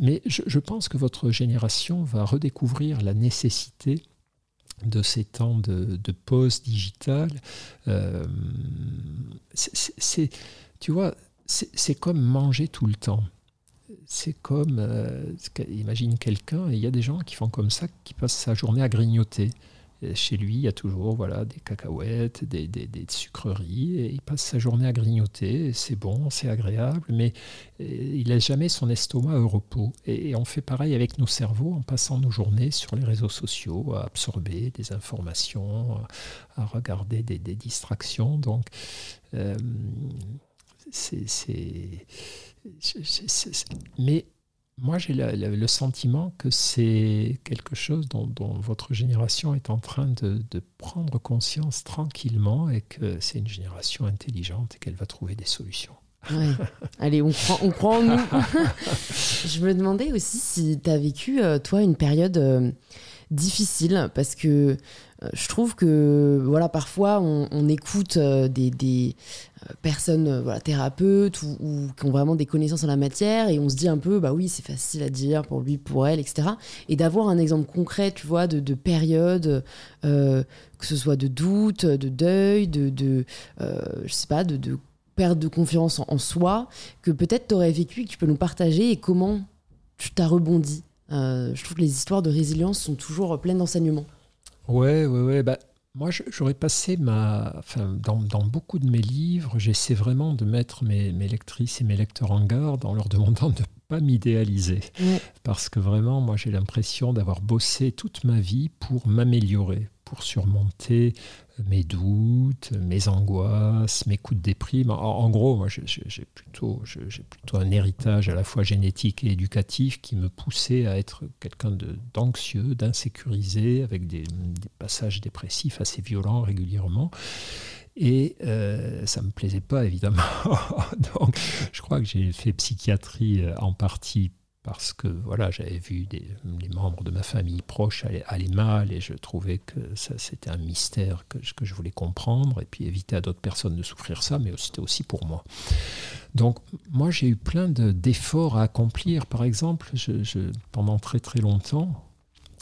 Mais je, pense que votre génération va redécouvrir la nécessité de ces temps de, pause digitale. Euh, c'est, tu vois, c'est comme manger tout le temps. C'est comme, euh, imagine quelqu'un, il y a des gens qui font comme ça, qui passent sa journée à grignoter chez lui, il y a toujours voilà, des cacahuètes, des, sucreries, et il passe sa journée à grignoter, c'est bon, c'est agréable, mais euh, il laisse jamais son estomac au repos. Et, on fait pareil avec nos cerveaux en passant nos journées sur les réseaux sociaux, à absorber des informations, à regarder des, distractions. Donc, euh, c'est... Mais moi, j'ai le sentiment que c'est quelque chose dont, votre génération est en train de, prendre conscience tranquillement et que c'est une génération intelligente et qu'elle va trouver des solutions. [LAUGHS] Allez, on croit, on croit en nous. [LAUGHS] Je me demandais aussi si tu as vécu, euh, toi, une période euh, difficile parce que euh, je trouve que voilà parfois on, écoute des, des personnes voilà thérapeutes ou, qui ont vraiment des connaissances en la matière et on se dit un peu bah oui c'est facile à dire pour lui pour elle etc et d'avoir un exemple concret tu vois de, de période que ce soit de doute de deuil de, de je sais pas de, de perte de confiance en, soi que peut-être tu aurais vécu que tu peux nous partager et comment tu t'as rebondi. Je trouve que les histoires de résilience sont toujours pleines d'enseignements. Ouais, ouais, ouais. Bah, moi, j'aurais passé ma. Enfin, dans, dans, beaucoup de mes livres, j'essaie vraiment de mettre mes, mes, lectrices et mes lecteurs en garde en leur demandant de ne pas m'idéaliser. Parce que vraiment, moi, j'ai l'impression d'avoir bossé toute ma vie pour m'améliorer, pour surmonter mes doutes, mes angoisses, mes coups de déprime. En, gros, moi, j'ai plutôt, plutôt un héritage à la fois génétique et éducatif qui me poussait à être quelqu'un d'anxieux, d'insécurisé, avec des, passages dépressifs assez violents régulièrement. Et euh, ça ne me plaisait pas, évidemment. [LAUGHS] Donc, je crois que j'ai fait psychiatrie euh, en partie parce que voilà, j'avais vu les membres de ma famille proche aller, mal et je trouvais que ça c'était un mystère que, je voulais comprendre et puis éviter à d'autres personnes de souffrir ça, mais c'était aussi pour moi. Donc moi j'ai eu plein d'efforts à accomplir. Par exemple, pendant très très longtemps,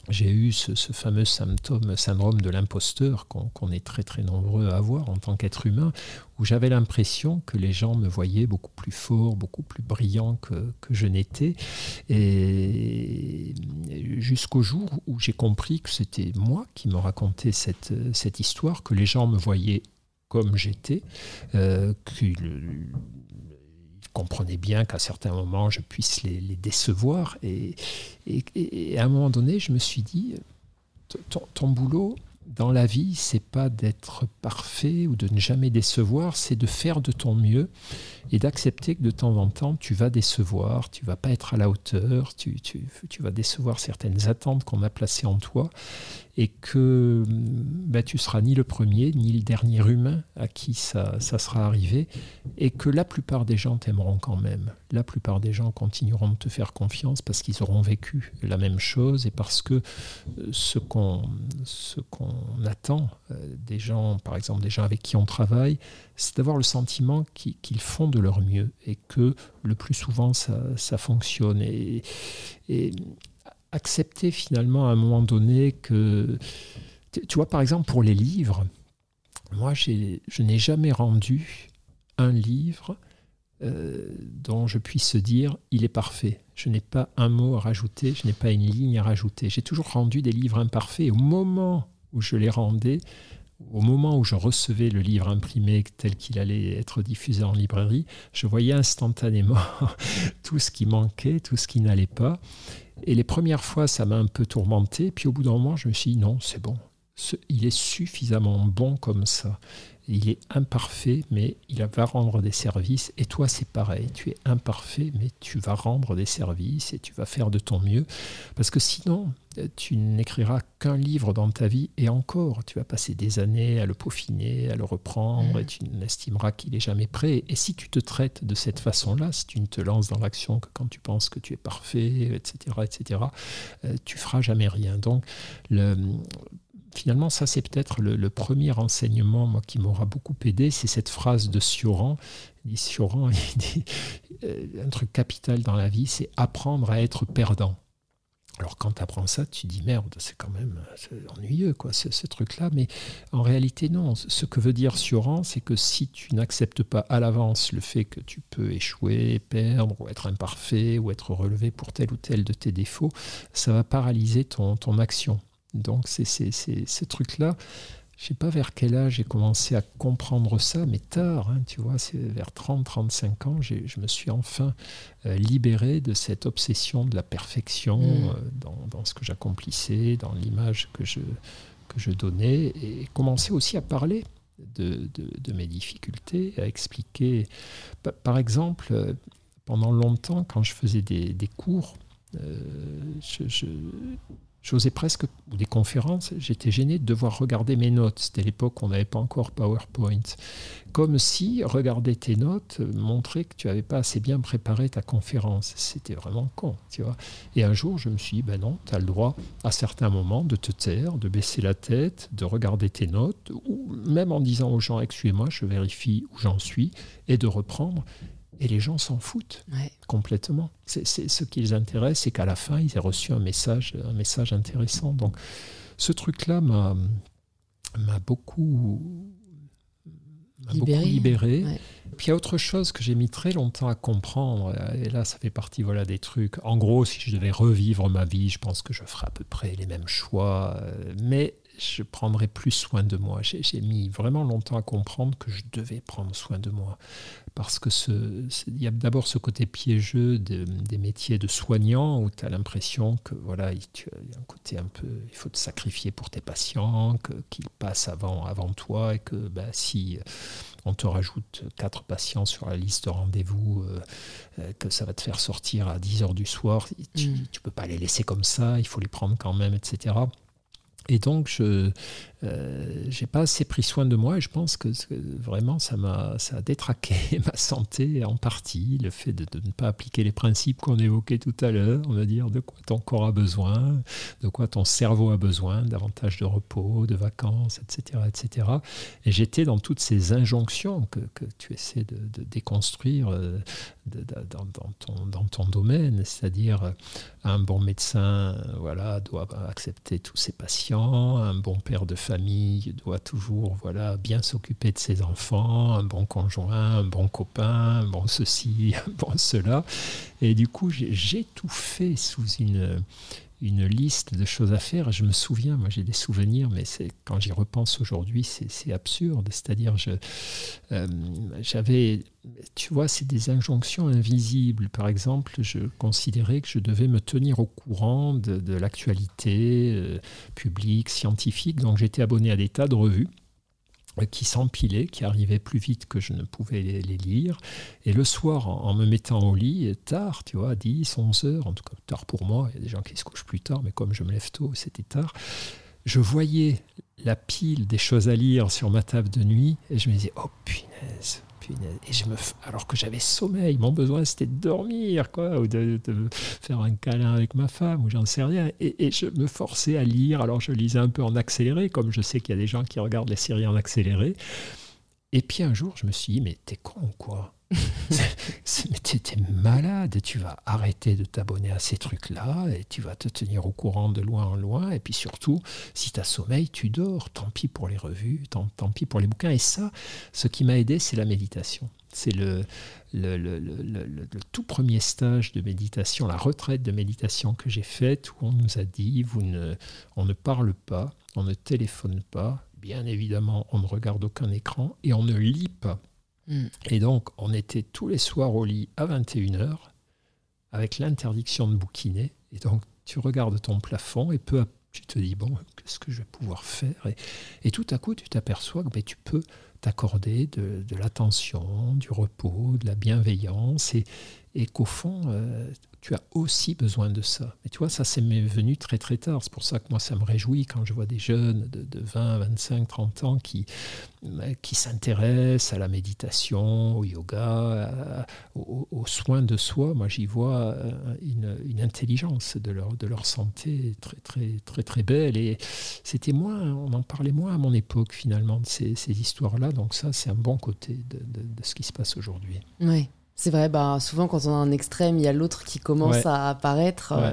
j'ai eu ce, fameux syndrome de l'imposteur qu'on est très très nombreux à avoir en tant qu'être humain, où j'avais l'impression que les gens me voyaient beaucoup plus fort, beaucoup plus brillant que, que je n'étais. Et jusqu'au jour où j'ai compris que c'était moi qui me racontais cette, histoire, que les gens me voyaient comme j'étais, euh, comprenaient bien qu'à certains moments je puisse les, décevoir. Et, et, à un moment donné, je me suis dit, ton boulot, dans la vie, c'est pas d'être parfait ou de ne jamais décevoir, c'est de faire de ton mieux et d'accepter que de temps en temps, tu vas décevoir, tu vas pas être à la hauteur, tu, vas décevoir certaines attentes qu'on a placées en toi et que ben, tu seras ni le premier ni le dernier humain à qui ça sera arrivé et que la plupart des gens t'aimeront quand même. La plupart des gens continueront de te faire confiance parce qu'ils auront vécu la même chose et parce que euh, ce qu'on qu'on attend euh, des gens, par exemple des gens avec qui on travaille, c'est d'avoir le sentiment qu'ils font de leur mieux et que le plus souvent ça, ça fonctionne. Et, et accepter finalement à un moment donné que, tu vois, par exemple pour les livres, moi je n'ai jamais rendu un livre euh, dont je puisse dire il est parfait. Je n'ai pas un mot à rajouter, je n'ai pas une ligne à rajouter. J'ai toujours rendu des livres imparfaits. Au moment où je les rendais, au moment où je recevais le livre imprimé tel qu'il allait être diffusé en librairie, je voyais instantanément [LAUGHS] tout ce qui manquait, tout ce qui n'allait pas. Et les premières fois, ça m'a un peu tourmenté. Puis au bout d'un moment, je me suis dit, non, c'est bon. il est suffisamment bon comme ça. Il est imparfait, mais il va rendre des services. Et toi, c'est pareil. Tu es imparfait, mais tu vas rendre des services et tu vas faire de ton mieux. Parce que sinon, tu n'écriras qu'un livre dans ta vie et encore, tu vas passer des années à le peaufiner, à le reprendre, et tu n'estimeras qu'il est jamais prêt. Et si tu te traites de cette façon-là, si tu ne te lances dans l'action que quand tu penses que tu es parfait, etc., etc., euh, tu feras jamais rien. Donc, le, finalement, ça c'est peut-être le, premier enseignement moi, qui m'aura beaucoup aidé, c'est cette phrase de Sioran. Il dit, Sioran, [LAUGHS] il dit, euh, un truc capital dans la vie, c'est apprendre à être perdant. Alors quand tu apprends ça, tu dis merde, c'est quand même ennuyeux quoi, ce, truc-là. Mais en réalité non. Ce que veut dire Sioran, c'est que si tu n'acceptes pas à l'avance le fait que tu peux échouer, perdre, ou être imparfait, ou être relevé pour tel ou tel de tes défauts, ça va paralyser ton, ton action. Donc c'est ces trucs-là. Je ne sais pas vers quel âge j'ai commencé à comprendre ça, mais tard, hein, tu vois, c'est vers 30-35 ans, je me suis enfin euh, libéré de cette obsession de la perfection mm. euh, dans, ce que j'accomplissais, dans l'image que je, que je donnais, et commencé aussi à parler de, de, mes difficultés, à expliquer. Par exemple, euh, pendant longtemps, quand je faisais des, des cours, je, J'osais presque, ou des conférences, j'étais gêné de devoir regarder mes notes. C'était l'époque où on n'avait pas encore PowerPoint. Comme si regarder tes notes montrait que tu n'avais pas assez bien préparé ta conférence. C'était vraiment con, tu. Et un jour, je me suis dit, ben non, tu as le droit à certains moments de te taire, de baisser la tête, de regarder tes notes, ou même en disant aux gens, excusez-moi, je vérifie où j'en suis, et de reprendre. Et les gens s'en foutent complètement. C'est, ce qui les intéresse, c'est qu'à la fin, ils aient reçu un message, un message intéressant. Donc, ce truc-là m'a, m'a beaucoup, libéré. Puis il y a autre chose que j'ai mis très longtemps à comprendre, et là ça fait partie voilà, des trucs. En gros, si je devais revivre ma vie, je pense que je ferais à peu près les mêmes choix, euh, mais je prendrais plus soin de moi. J'ai, mis vraiment longtemps à comprendre que je devais prendre soin de moi parce que il y a d'abord ce côté piégeux des métiers de soignant où tu as l'impression que voilà, il, y a un côté un peu, il faut te sacrifier pour tes patients, qu'ils passent avant, avant toi et que bah, si on te rajoute quatre patients sur la liste de rendez-vous, euh, euh, que ça va te faire sortir à 10 heures du soir, tu ne mm. peux pas les laisser comme ça, il faut les prendre quand même, etc. Et donc, je, euh, j'ai pas assez pris soin de moi et je pense que, vraiment ça m'a ça a détraqué [LAUGHS] ma santé en partie. Le fait de, ne pas appliquer les principes qu'on évoquait tout à l'heure, on va dire de quoi ton corps a besoin, de quoi ton cerveau a besoin, davantage de repos, de vacances, etc. etc. Et j'étais dans toutes ces injonctions que, que tu essaies de, déconstruire euh, dans, ton, dans ton domaine, c'est-à-dire un bon médecin voilà, doit accepter tous ses patients, un bon père de famille doit toujours voilà, bien s'occuper de ses enfants, un bon conjoint, un bon copain, un bon ceci, [LAUGHS] un bon cela. Et du coup, j'ai tout fait sous une, une liste de choses à faire. Je me souviens, moi j'ai des souvenirs, mais c'est quand j'y repense aujourd'hui, c'est absurde. C'est-à-dire, euh, j'avais, tu vois, c'est des injonctions invisibles. Par exemple, je considérais que je devais me tenir au courant de, l'actualité euh, publique, scientifique. Donc j'étais abonné à des tas de revues qui s'empilaient, qui arrivaient plus vite que je ne pouvais les, lire. Et le soir, en, me mettant au lit, tard, tu vois, 10, 11 heures, en tout cas tard pour moi, il y a des gens qui se couchent plus tard, mais comme je me lève tôt, c'était tard, je voyais la pile des choses à lire sur ma table de nuit et je me disais, oh punaise, et je me, alors que j'avais sommeil, mon besoin c'était de dormir, quoi, ou de, faire un câlin avec ma femme, ou j'en sais rien. Et, je me forçais à lire. Alors je lisais un peu en accéléré, comme je sais qu'il y a des gens qui regardent les séries en accéléré. Et puis un jour, je me suis dit, mais t'es con quoi [LAUGHS] mais tu es malade, tu vas arrêter de t'abonner à ces trucs-là et tu vas te tenir au courant de loin en loin. Et puis surtout, si tu as sommeil, tu dors. Tant pis pour les revues, tant, pis pour les bouquins. Et ça, ce qui m'a aidé, c'est la méditation. C'est le, tout premier stage de méditation, la retraite de méditation que j'ai faite, où on nous a dit, vous ne, on ne parle pas, on ne téléphone pas, bien évidemment, on ne regarde aucun écran et on ne lit pas. Mm. Et donc, on était tous les soirs au lit à 21h, avec l'interdiction de bouquiner. Et donc, tu regardes ton plafond et peu à peu, tu te dis, bon, qu'est-ce que je vais pouvoir faire et, tout à coup, tu t'aperçois que ben, tu peux t'accorder de, l'attention, du repos, de la bienveillance, et, et qu'au fond, euh, tu as aussi besoin de ça. Mais tu vois, ça, c'est venu très très tard. C'est pour ça que moi, ça me réjouit quand je vois des jeunes de, 20, 25, 30 ans qui, euh, qui s'intéressent à la méditation, au yoga, aux, soins de soi. Moi, j'y vois euh, une, intelligence de leur, de leur santé très très très très belle. Et c'était moins, on en parlait moins à mon époque finalement de ces, ces histoires-là. Donc ça, c'est un bon côté de, de, de ce qui se passe aujourd'hui. Oui. C'est vrai, bah, souvent quand on a un extrême, il y a l'autre qui commence à apparaître. Euh,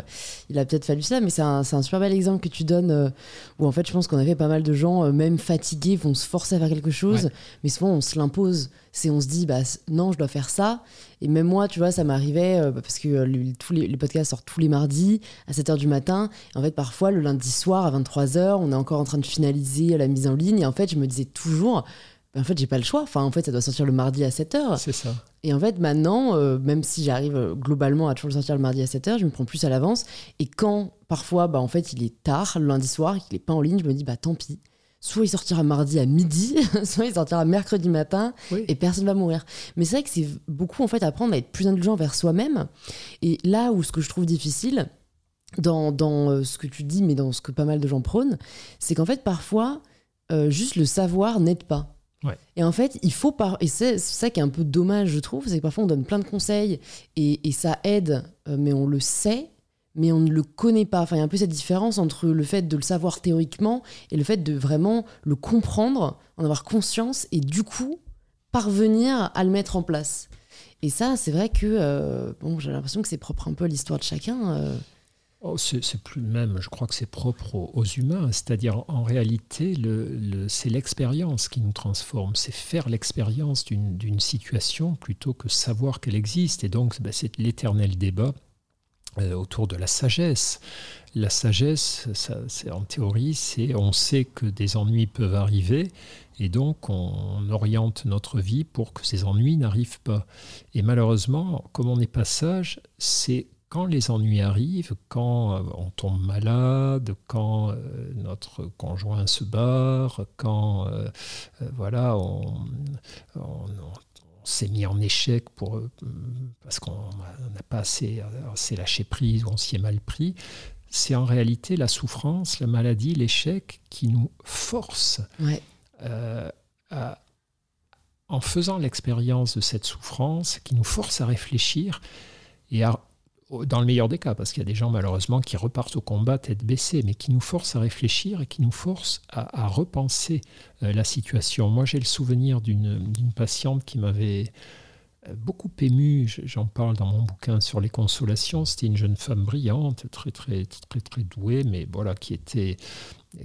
il a peut-être fallu ça, mais c'est un, un, super bel exemple que tu donnes euh, où en fait je pense qu'on avait pas mal de gens, euh, même fatigués, vont se forcer à faire quelque chose, mais souvent on se l'impose. C'est on se dit, bah non, je dois faire ça. Et même moi, tu vois, ça m'arrivait parce que tous les, podcasts sortent tous les mardis à 7h du matin. Et en fait, parfois, le lundi soir à 23h, on est encore en train de finaliser la mise en ligne. Et en fait, je me disais toujours, bah, en fait, j'ai pas le choix. Enfin, en fait, ça doit sortir le mardi à 7h. C'est ça. Et en fait, maintenant, euh, même si j'arrive euh, globalement à toujours le sortir le mardi à 7h, je me prends plus à l'avance. Et quand, parfois, bah, en fait, il est tard, le lundi soir, qu'il n'est pas en ligne, je me dis, bah tant pis. Soit il sortira mardi à midi, [LAUGHS] soit il sortira mercredi matin, et personne va mourir. Mais c'est vrai que c'est beaucoup, en fait, apprendre à être plus indulgent vers soi-même. Et là où ce que je trouve difficile, dans, dans euh, ce que tu dis, mais dans ce que pas mal de gens prônent, c'est qu'en fait, parfois, juste le savoir n'aide pas. Et en fait, il faut par et c'est ça qui est un peu dommage, je trouve, c'est que parfois on donne plein de conseils et, et ça aide, euh, mais on le sait, mais on ne le connaît pas. Enfin, il y a un peu cette différence entre le fait de le savoir théoriquement et le fait de vraiment le comprendre, en avoir conscience et du coup parvenir à le mettre en place. Et ça, c'est vrai que euh, bon, j'ai l'impression que c'est propre un peu à l'histoire de chacun. Euh. Oh, c'est plus même, je crois que c'est propre aux, humains, c'est-à-dire en réalité, c'est l'expérience qui nous transforme, c'est faire l'expérience d'une situation plutôt que savoir qu'elle existe. Et donc, ben, c'est l'éternel débat euh, autour de la sagesse. La sagesse, c'est en théorie, c'est on sait que des ennuis peuvent arriver et donc on oriente notre vie pour que ces ennuis n'arrivent pas. Et malheureusement, comme on n'est pas sage, c'est quand les ennuis arrivent, quand euh, on tombe malade, quand euh, notre conjoint se barre, quand euh, voilà, on, s'est mis en échec pour, parce qu'on n'a pas assez, assez, lâché prise ou on s'y est mal pris, c'est en réalité la souffrance, la maladie, l'échec qui nous force euh, en faisant l'expérience de cette souffrance, qui nous force à réfléchir et à dans le meilleur des cas, parce qu'il y a des gens malheureusement qui repartent au combat tête baissée, mais qui nous forcent à réfléchir et qui nous forcent à, repenser euh, la situation. Moi, j'ai le souvenir d'une patiente qui m'avait euh, beaucoup ému, j'en parle dans mon bouquin sur les consolations, c'était une jeune femme brillante, très très très très douée, mais voilà, qui était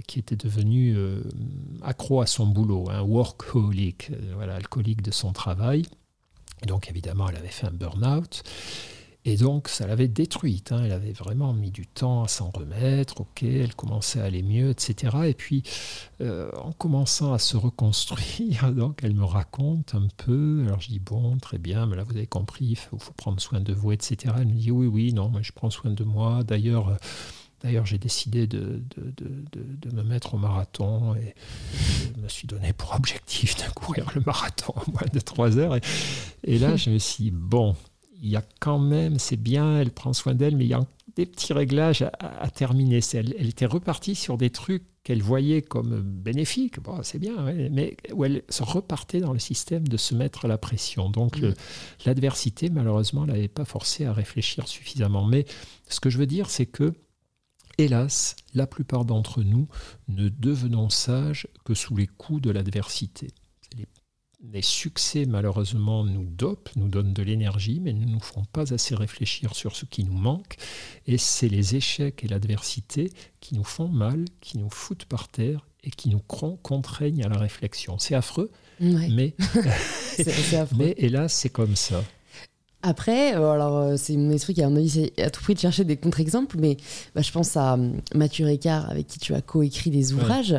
qui était devenue euh, accro à son boulot, un workaholic, voilà, alcoolique de son travail. donc évidemment, elle avait fait un burn-out. Et donc, ça l'avait détruite. Hein. Elle avait vraiment mis du temps à s'en remettre. Ok, elle commençait à aller mieux, etc. Et puis, euh, en commençant à se reconstruire, [LAUGHS] donc elle me raconte un peu. Alors, je dis bon, très bien, mais là, vous avez compris, il faut, prendre soin de vous, etc. Elle me dit oui, oui, non, moi, je prends soin de moi. D'ailleurs. Euh, d'ailleurs, j'ai décidé de, de, de, me mettre au marathon et je me suis donné pour objectif de [LAUGHS] courir le marathon en moins de trois heures. Et, et là, je me suis dit, bon, il y a quand même, c'est bien, elle prend soin d'elle, mais il y a des petits réglages à, terminer. Elle, elle, était repartie sur des trucs qu'elle voyait comme bénéfiques, bon, c'est bien, mais où elle se repartait dans le système de se mettre la pression. Donc mm. l'adversité, malheureusement, ne l'avait pas forcé à réfléchir suffisamment. Mais ce que je veux dire, c'est que, hélas, la plupart d'entre nous ne devenons sages que sous les coups de l'adversité les succès, malheureusement, nous dopent, nous donnent de l'énergie, mais ne nous font pas assez réfléchir sur ce qui nous manque. Et c'est les échecs et l'adversité qui nous font mal, qui nous foutent par terre et qui nous contraignent à la réflexion. C'est affreux, mais, [LAUGHS] mais hélas, c'est comme ça. Après, euh, alors euh, c'est mon esprit qui a à tout prix de chercher des contre-exemples, mais bah, je pense à hum, Mathieu Ricard avec qui tu as coécrit des ouvrages.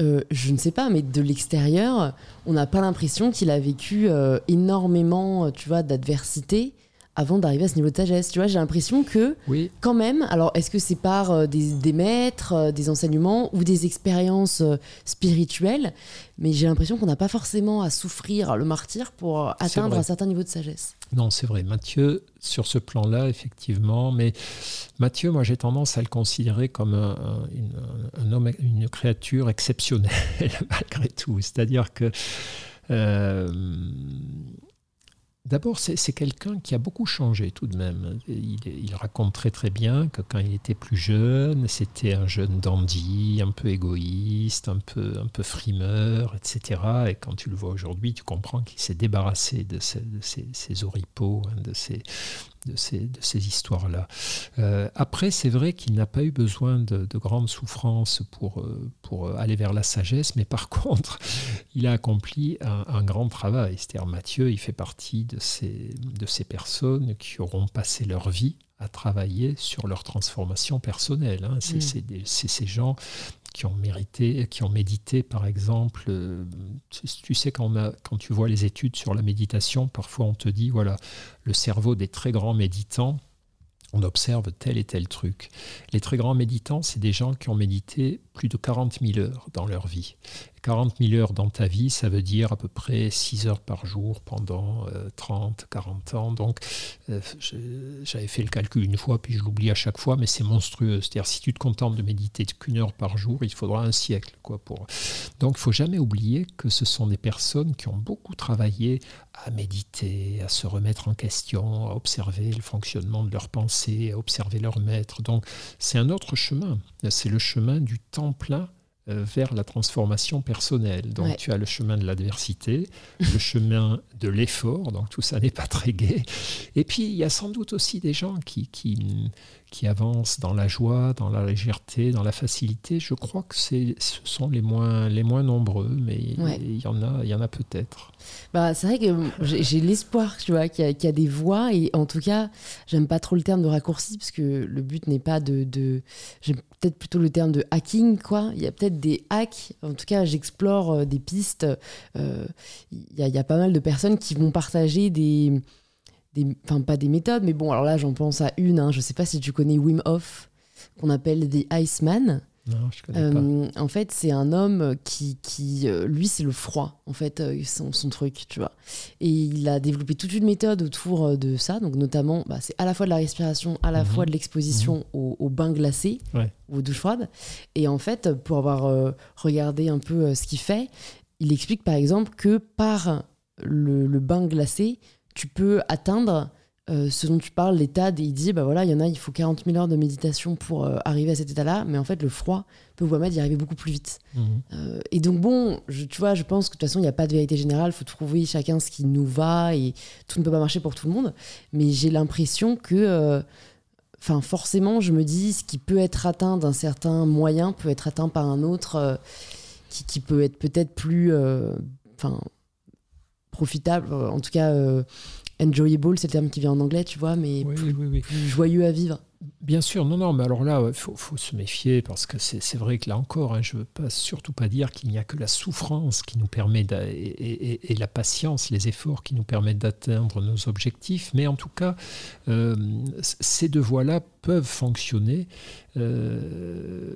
Euh, je ne sais pas, mais de l'extérieur, on n'a pas l'impression qu'il a vécu euh, énormément, tu vois, d'adversité avant d'arriver à ce niveau de sagesse. Tu vois, j'ai l'impression que, oui. quand même, alors est-ce que c'est par euh, des, maîtres, euh, des enseignements ou des expériences euh, spirituelles? Mais j'ai l'impression qu'on n'a pas forcément à souffrir le martyr pour atteindre un certain niveau de sagesse. Non, c'est vrai. Mathieu, sur ce plan-là, effectivement, mais Mathieu, moi j'ai tendance à le considérer comme un, homme, une créature exceptionnelle, [LAUGHS] malgré tout. C'est-à-dire que. D'abord, c'est quelqu'un qui a beaucoup changé tout de même. Il, raconte très très bien que quand il était plus jeune, c'était un jeune dandy, un peu égoïste, un peu, un peu frimeur, etc. Et quand tu le vois aujourd'hui, tu comprends qu'il s'est débarrassé de ses, oripeaux, hein, de ses, de ces, de ces histoires-là. Euh, après, c'est vrai qu'il n'a pas eu besoin de, grandes souffrances pour, euh, pour aller vers la sagesse, mais par [LAUGHS] contre, il a accompli un, grand travail. C'est-à-dire, Mathieu, il fait partie de ces, de ces personnes qui auront passé leur vie à travailler sur leur transformation personnelle. Hein. C'est mm. ces gens qui ont mérité, qui ont médité, par exemple. Euh, tu sais, quand, quand tu vois les études sur la méditation, parfois on te dit, voilà, le cerveau des très grands méditants, on observe tel et tel truc. Les très grands méditants, c'est des gens qui ont médité plus de 40 000 heures dans leur vie. 40 000 heures dans ta vie, ça veut dire à peu près 6 heures par jour pendant 30, euh, 40 ans. Donc, euh, j'avais fait le calcul une fois, puis je l'oublie à chaque fois, mais c'est monstrueux. C'est-à-dire, si tu te contentes de méditer qu'une heure par jour, il faudra un siècle. Quoi, pour... Donc, il faut jamais oublier que ce sont des personnes qui ont beaucoup travaillé à méditer, à se remettre en question, à observer le fonctionnement de leurs pensées, à observer leur maître. Donc, c'est un autre chemin. C'est le chemin du temps plein vers la transformation personnelle. Donc tu as le chemin de l'adversité, le [LAUGHS] chemin de l'effort, donc tout ça n'est pas très gai. Et puis il y a sans doute aussi des gens qui, qui, qui avancent dans la joie, dans la légèreté, dans la facilité. Je crois que ce sont les moins, les moins nombreux, mais il y en a, il y en a peut-être. Bah, c'est vrai que j'ai l'espoir tu vois, qu'il y, a des voies, et en tout cas, j'aime pas trop le terme de raccourci, parce que le but n'est pas de... de j'aime peut-être plutôt le terme de hacking, quoi. Il y a peut-être des hacks, en tout cas, j'explore euh, des pistes. Euh, il y, a pas mal de personnes qui vont partager des enfin pas des méthodes, mais bon, alors là j'en pense à une, hein, je sais pas si tu connais Wim Hof, qu'on appelle des Iceman. Non, je connais pas. Euh, en fait, c'est un homme qui, qui euh, lui, c'est le froid, en fait, euh, son, son truc, tu vois. Et il a développé toute une méthode autour de ça, donc notamment, bah, c'est à la fois de la respiration, à la Mhm. fois de l'exposition au, au bain glacé, Ouais. ou aux douches froides. Et en fait, pour avoir euh, regardé un peu euh, ce qu'il fait, il explique par exemple que par le, le bain glacé, tu peux atteindre euh, ce dont tu parles, l'état, des- il dit, bah voilà, il y en a, il faut 40 000 heures de méditation pour euh, arriver à cet état-là, mais en fait, le froid peut vous permettre d'y arriver beaucoup plus vite. Mhm. Euh, et donc, bon, je, tu vois, je pense que de toute façon, il n'y a pas de vérité générale, il faut trouver chacun ce qui nous va, et tout ne peut pas marcher pour tout le monde, mais j'ai l'impression que, enfin, forcément, je me dis, ce qui peut être atteint d'un certain moyen peut être atteint par un autre qui, qui peut être peut-être plus, enfin, profitable, euh, en tout cas, euh, enjoyable, c'est le terme qui vient en anglais, tu vois, mais Oui, plus, oui, oui. plus joyeux à vivre. Bien sûr, non, non, mais alors là, il faut, faut se méfier parce que c'est vrai que là encore, hein, je ne veux pas, surtout pas dire qu'il n'y a que la souffrance qui nous permet, et, et- et- et la patience, les efforts qui nous permettent d'atteindre nos objectifs, mais en tout cas, euh, ces deux voies-là peuvent fonctionner. Euh,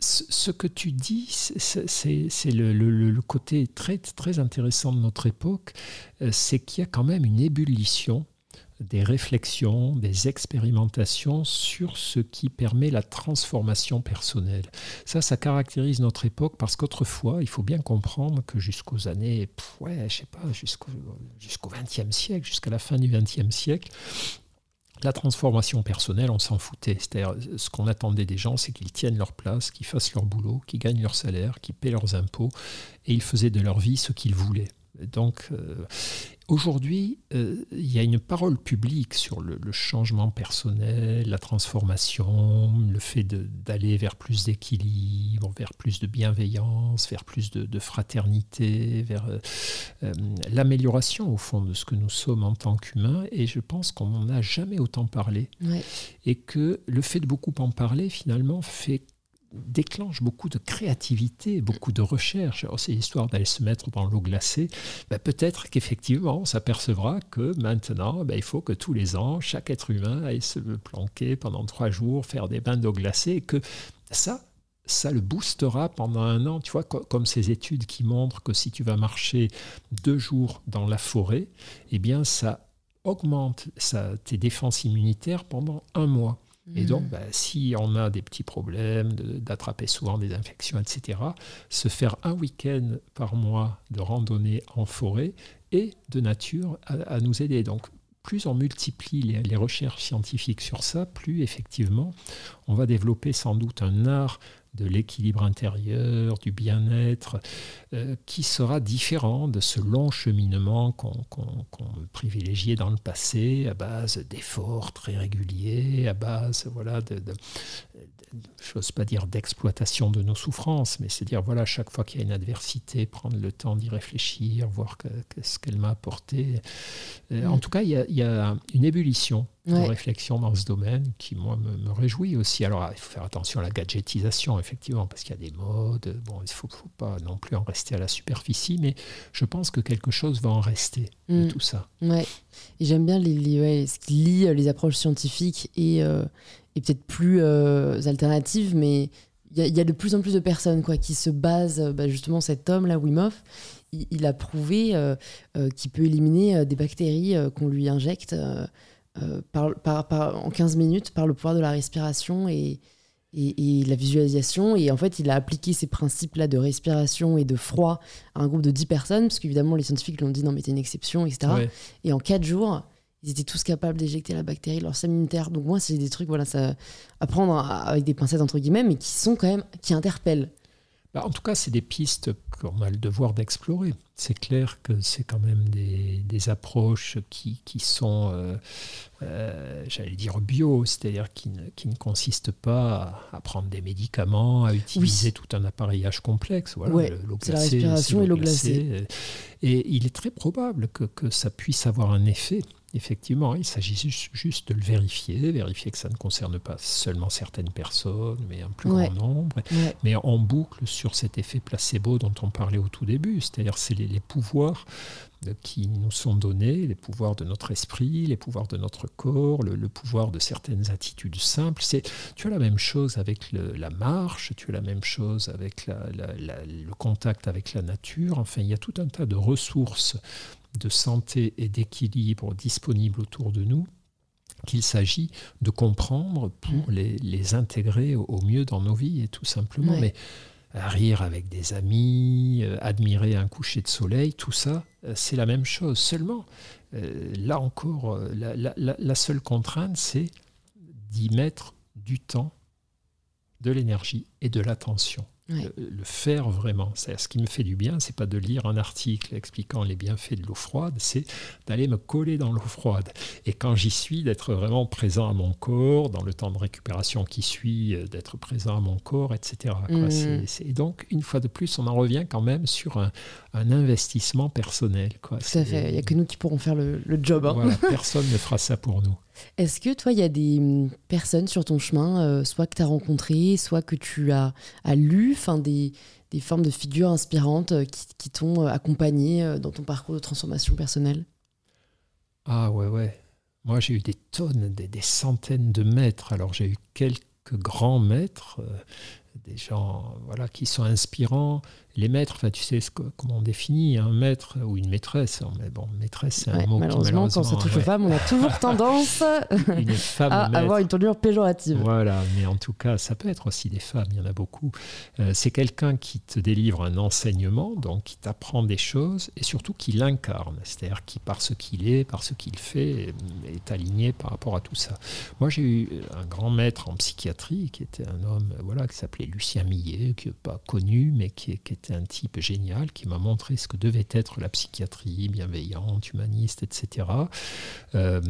ce que tu dis, c'est- le, côté très, intéressant de notre époque, euh, c'est qu'il y a quand même une ébullition des réflexions, des expérimentations sur ce qui permet la transformation personnelle. Ça, ça caractérise notre époque parce qu'autrefois, il faut bien comprendre que jusqu'aux années, ouais, je sais pas, jusqu'au jusqu'au XXe siècle, jusqu'à la fin du XXe siècle, la transformation personnelle, on s'en foutait. C'est-à-dire, ce qu'on attendait des gens, c'est qu'ils tiennent leur place, qu'ils fassent leur boulot, qu'ils gagnent leur salaire, qu'ils paient leurs impôts, et ils faisaient de leur vie ce qu'ils voulaient. Donc, euh, aujourd'hui, euh, il y a une parole publique sur le, le changement personnel, la transformation, le fait d'aller vers plus d'équilibre, vers plus de bienveillance, vers plus de, de fraternité, vers euh, euh, l'amélioration, au fond, de ce que nous sommes en tant qu'humains. Et je pense qu'on n'en a jamais autant parlé Ouais. et que le fait de beaucoup en parler finalement fait déclenche beaucoup de créativité, beaucoup de recherche. C'est l'histoire d'aller se mettre dans l'eau glacée. Ben, peut-être qu'effectivement, on s'apercevra que maintenant, ben, il faut que tous les ans, chaque être humain aille se planquer pendant trois jours, faire des bains d'eau glacée, et que ça, ça le boostera pendant un an. Tu vois, co- comme ces études qui montrent que si tu vas marcher deux jours dans la forêt, eh bien, ça augmente tes défenses immunitaires pendant un mois. Et donc, bah, si on a des petits problèmes d'attraper souvent des infections, etc., se faire un week-end par mois de randonnée en forêt et de nature à, à nous aider. Donc, plus on multiplie les, les recherches scientifiques sur ça, plus effectivement, on va développer sans doute un art de l'équilibre intérieur, du bien-être, euh, qui sera différent de ce long cheminement qu'on privilégiait dans le passé à base d'efforts très réguliers, à base voilà, de, de- pas dire d'exploitation de nos souffrances, mais c'est dire voilà, chaque fois qu'il y a une adversité, prendre le temps d'y réfléchir, voir que- qu'est-ce qu'elle m'a apporté. Euh, En Mm. tout cas, il y, a, il y a une ébullition de Ouais. réflexion dans ce domaine qui, moi, me, me réjouit aussi. Alors, il faut faire attention à la gadgetisation, effectivement, parce qu'il y a des modes. Bon, il ne faut, faut pas non plus en rester à la superficie, mais je pense que quelque chose va en rester de Mm. tout ça. Ouais, et j'aime bien les, les- ouais, ce qui lie euh, les approches scientifiques et, euh, et peut-être plus euh, alternatives, mais il y, a- il y a de plus en plus de personnes quoi, qui se basent, bah, justement, cet homme-là, Wim Hof, il, il a prouvé euh, qu'il peut éliminer des bactéries qu'on lui injecte euh, par, par- par- en 15 minutes par le pouvoir de la respiration et, et, et la visualisation. Et en fait, il a appliqué ces principes-là de respiration et de froid à un groupe de 10 personnes, parce qu'évidemment, les scientifiques l'ont dit, non, mais t'es une exception, etc. Ouais. Et en 4 jours, ils étaient tous capables d'éjecter la bactérie de leur système immunitaire. Donc moi, c'est des trucs, voilà, ça, à prendre avec des pincettes, entre guillemets, mais qui sont quand même, qui interpellent. Bah, en tout cas, c'est des pistes qu'on a le devoir d'explorer. C'est clair que c'est quand même des, des approches qui, qui sont, euh, euh, j'allais dire, bio, c'est-à-dire qui ne, qui ne consistent pas à, à prendre des médicaments, à utiliser tout un appareillage complexe. Voilà, Ouais, le- l'eau c'est la glacée, respiration et l'eau glacée. glacée. Et il est très probable que, que ça puisse avoir un effet Effectivement, il s'agit juste de le vérifier, vérifier que ça ne concerne pas seulement certaines personnes, mais un plus grand nombre. Mais en boucle sur cet effet placebo dont on parlait au tout début, c'est-à-dire c'est les, pouvoirs qui nous sont donnés, les pouvoirs de notre esprit, les pouvoirs de notre corps, le, pouvoir de certaines attitudes simples. C'est, tu as la même chose avec la marche, tu as la même chose avec le contact avec la nature. Enfin, il y a tout un tas de ressources de santé et d'équilibre disponibles autour de nous qu'il s'agit de comprendre pour mm. les, intégrer au, mieux dans nos vies et tout simplement. Mais rire avec des amis, euh, admirer un coucher de soleil, tout ça, euh, c'est la même chose. Seulement, euh, là encore, la seule contrainte, c'est d'y mettre du temps, de l'énergie et de l'attention le, faire vraiment. ce qui me fait du bien, c'est pas de lire un article expliquant les bienfaits de l'eau froide, c'est d'aller me coller dans l'eau froide. Et quand j'y suis, d'être vraiment présent à mon corps, dans le temps de récupération qui suit, euh, d'être présent à mon corps, etc. Mmh. Et donc, une fois de plus, on en revient quand même sur un, investissement personnel. Quoi. Tout à fait. Il n'y a que nous qui pourrons faire le, job. Hein. [LAUGHS] personne ne fera ça pour nous. Est-ce que toi, il y a des hum, personnes sur ton chemin, euh, soit que tu as rencontrées, soit que tu as, lu, des, des formes de figures inspirantes euh, qui, t'ont euh, accompagné dans ton parcours de transformation personnelle? Ah ouais, ouais. Moi, j'ai eu des tonnes, des, des, centaines de maîtres. Alors, j'ai eu quelques grands maîtres, des gens voilà, qui sont inspirants les maîtres, enfin, tu sais ce comment on définit un maître ou une maîtresse. Mais bon, maîtresse, c'est un mot malheureusement, qui, malheureusement, quand ça touche aux femmes, on a toujours [LAUGHS] tendance à avoir une tournure péjorative. Voilà, mais en tout cas, ça peut être aussi des femmes, il y en a beaucoup. Euh, c'est quelqu'un qui te délivre un enseignement, donc qui t'apprend des choses et surtout qui l'incarne, c'est-à-dire qui, par ce qu'il est, par ce qu'il fait, est aligné par rapport à tout ça. Moi, j'ai eu un grand maître en psychiatrie qui était un homme, voilà, qui s'appelait Lucien Millet, qui n'est pas connu, mais qui, qui était un type génial qui m'a montré ce que devait être la psychiatrie bienveillante, humaniste, etc. Euh,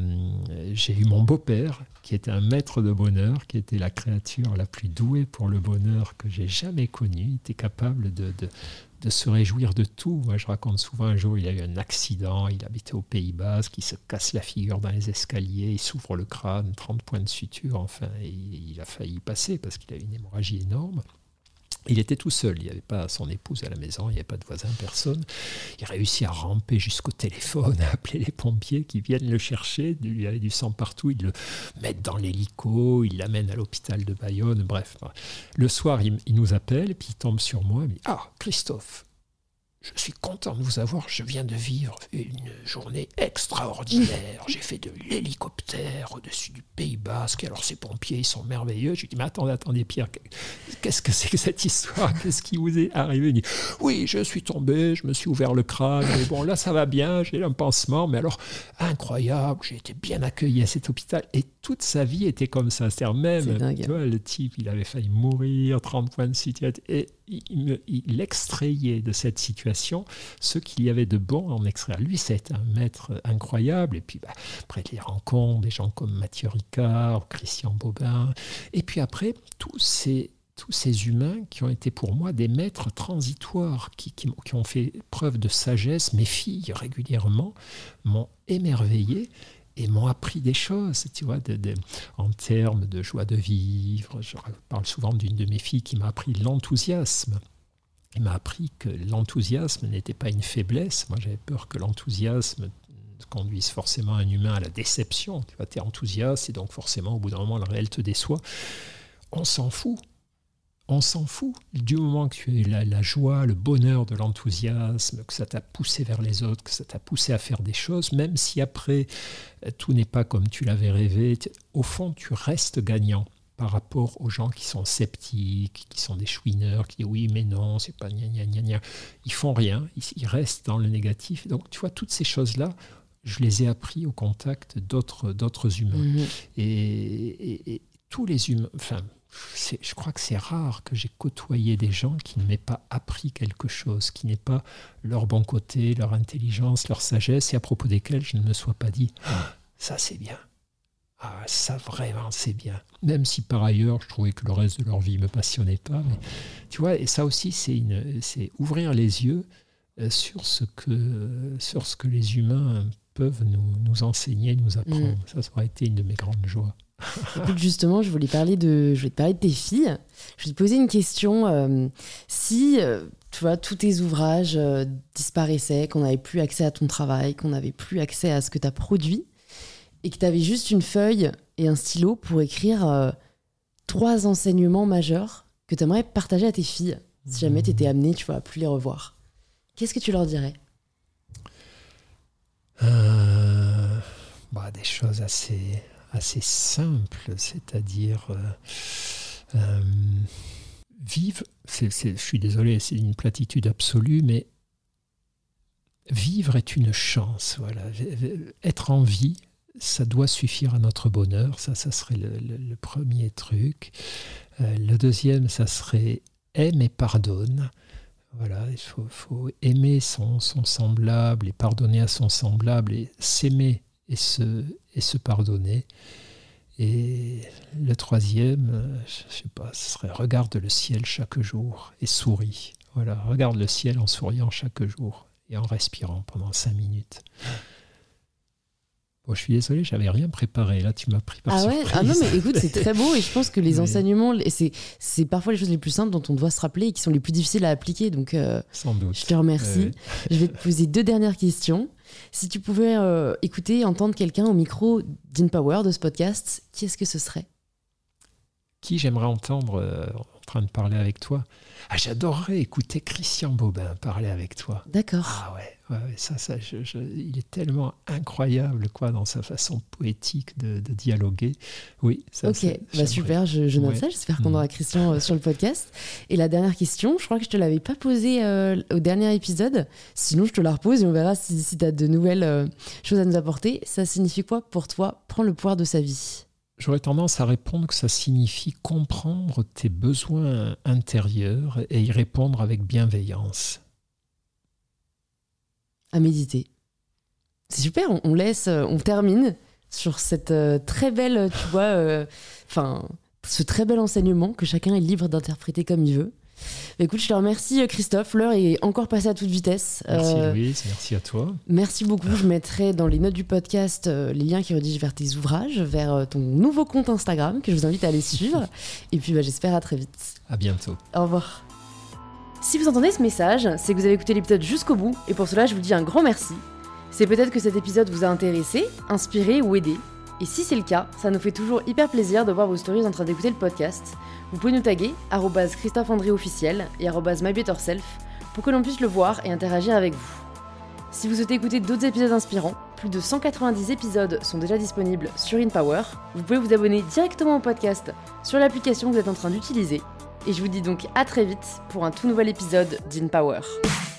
j'ai eu mon beau-père qui était un maître de bonheur, qui était la créature la plus douée pour le bonheur que j'ai jamais connue. Il était capable de, se réjouir de tout. Moi, je raconte souvent un jour, il a eu un accident, il habitait aux Pays-Bas, qui se casse la figure dans les escaliers, il s'ouvre le crâne, 30 points de suture, enfin, il a failli passer parce qu'il a eu une hémorragie énorme. Il était tout seul, il n'y avait pas son épouse à la maison, il n'y avait pas de voisin, personne. Il réussit à ramper jusqu'au téléphone, [LAUGHS] à appeler les pompiers qui viennent le chercher. Il y avait du sang partout, ils le mettent dans l'hélico, ils l'amènent à l'hôpital de Bayonne, bref. Le soir, il, nous appelle, puis il tombe sur moi, il dit Ah, Christophe, je suis content de vous avoir. Je viens de vivre une journée extraordinaire. J'ai fait de l'hélicoptère au-dessus du Pays Basque. Alors ces pompiers, ils sont merveilleux. Je lui dis, mais attendez, attendez, Pierre, qu'est-ce que c'est que cette histoire? Qu'est-ce qui vous est arrivé? Il dit, oui, je suis tombé, je me suis ouvert le crâne. Mais bon, là, ça va bien, j'ai un pansement. Mais alors, incroyable, j'ai été bien accueilli à cet hôpital. Toute sa vie était comme ça. C'est-à-dire même, tu vois, le type, il avait failli mourir, 30 points de situation. Et il, il, extrayait de cette situation ce qu'il y avait de bon en extraire. Lui, c'est un maître incroyable. Et puis, bah, après, les rencontres, des gens comme Mathieu Ricard, Christian Bobin. Et puis après, tous ces, tous ces humains qui ont été pour moi des maîtres transitoires, qui, qui, qui ont fait preuve de sagesse. Mes filles, régulièrement, m'ont émerveillé et m'ont appris des choses, tu vois, en termes de joie de vivre. Je parle souvent d'une de mes filles qui m'a appris l'enthousiasme. Il m'a appris que l'enthousiasme n'était pas une faiblesse. Moi, j'avais peur que l'enthousiasme conduise forcément un humain à la déception. Tu vois, es enthousiaste et donc forcément, au bout d'un moment, le réel te déçoit. On s'en fout on s'en fout. Du moment que tu as la, joie, le bonheur de l'enthousiasme, que ça t'a poussé vers les autres, que ça t'a poussé à faire des choses, même si après euh, tout n'est pas comme tu l'avais rêvé, au fond tu restes gagnant par rapport aux gens qui sont sceptiques, qui sont des chouineurs, qui disent oui mais non, c'est pas gna gna gna gna. Ils font rien, ils, restent dans le négatif. Donc tu vois, toutes ces choses-là, je les ai appris au contact d'autres, d'autres humains. Mmh et, et, tous les humains, enfin je crois que c'est rare que j'ai côtoyé des gens qui ne m'aient pas appris quelque chose, qui n'aient pas leur bon côté, leur intelligence, leur sagesse, et à propos desquels je ne me sois pas dit ah, ça c'est bien. Ah, ça vraiment c'est bien. Même si par ailleurs je trouvais que le reste de leur vie ne me passionnait pas. Mais, tu vois, et ça aussi c'est ouvrir les yeux euh, sur ce, que, sur ce que les humains peuvent nous, nous enseigner, nous apprendre. Mm. Ça, ça aurait été une de mes grandes joies. Écoute, justement, je voulais, parler de, je voulais te parler de tes filles. Je vais te poser une question. Euh, si, euh, tu vois, tous tes ouvrages euh, disparaissaient, qu'on n'avait plus accès à ton travail, qu'on n'avait plus accès à ce que tu as produit, et que tu avais juste une feuille et un stylo pour écrire trois enseignements majeurs que tu aimerais partager à tes filles, si jamais tu étais amené, tu vois, à plus les revoir, qu'est-ce que tu leur dirais? Bah, Des choses assez assez simple, c'est-à-dire euh, euh, vivre, je suis désolé, c'est une platitude absolue, mais vivre est une chance. Voilà. Être en vie, ça doit suffire à notre bonheur. Ça, ça serait le, premier truc. Euh, le deuxième, ça serait aime et pardonne. Voilà, il faut, aimer son, son, semblable et pardonner à son semblable et s'aimer et se, et se pardonner. Et le troisième, euh, je sais pas, ce serait regarde le ciel chaque jour et souris. Voilà, regarde le ciel en souriant chaque jour et en respirant pendant cinq minutes. Bon, je suis désolé, j'avais rien préparé. Là, tu m'as pris par ah ouais? Ah non, mais écoute, c'est très beau et je pense que les [LAUGHS] enseignements, c'est, c'est parfois les choses les plus simples dont on doit se rappeler et qui sont les plus difficiles à appliquer. Donc, euh, Sans doute. je te remercie. Je vais te poser deux dernières questions. Si tu pouvais euh, écouter, entendre quelqu'un au micro d'InPower de ce podcast, qui est-ce que ce serait? Qui j'aimerais entendre euh, train de parler avec toi ah, J'adorerais écouter Christian Bobin parler avec toi. D'accord. Ah ouais ça, ça il est tellement incroyable quoi dans sa façon poétique de, dialoguer. Oui, ça. Ok, bah super, je, note ça. J'espère qu'on mm. aura Christian euh, sur le podcast. Et la dernière question, je crois que je te l'avais pas posée euh, au dernier épisode. Sinon, je te la repose et on verra si, si tu as de nouvelles euh, choses à nous apporter. Ça signifie quoi pour toi prendre le pouvoir de sa vie? J'aurais tendance à répondre que ça signifie comprendre tes besoins intérieurs et y répondre avec bienveillance à méditer. C'est super, on, laisse, euh, on termine sur cette euh, très belle, tu vois, euh, enfin, ce très bel enseignement que chacun est libre d'interpréter comme il veut. Bah, écoute, je te remercie Christophe. L'heure est encore passée à toute vitesse. Merci Louise, merci à toi. Merci beaucoup. Je mettrai dans les notes du podcast les liens qui redirigent vers tes ouvrages, vers ton nouveau compte Instagram que je vous invite à aller suivre. [LAUGHS] Et puis bah, j'espère à très vite. À bientôt. Au revoir. Si vous entendez ce message, c'est que vous avez écouté l'épisode jusqu'au bout, et pour cela je vous dis un grand merci. C'est peut-être que cet épisode vous a intéressé, inspiré ou aidé. Et si c'est le cas, ça nous fait toujours hyper plaisir de voir vos stories en train d'écouter le podcast. Vous pouvez nous taguer Christophe André officiel et mybetterself pour que l'on puisse le voir et interagir avec vous. Si vous souhaitez écouter d'autres épisodes inspirants, plus de 190 épisodes sont déjà disponibles sur InPower. Vous pouvez vous abonner directement au podcast sur l'application que vous êtes en train d'utiliser et je vous dis donc à très vite pour un tout nouvel épisode d'InPower. Power.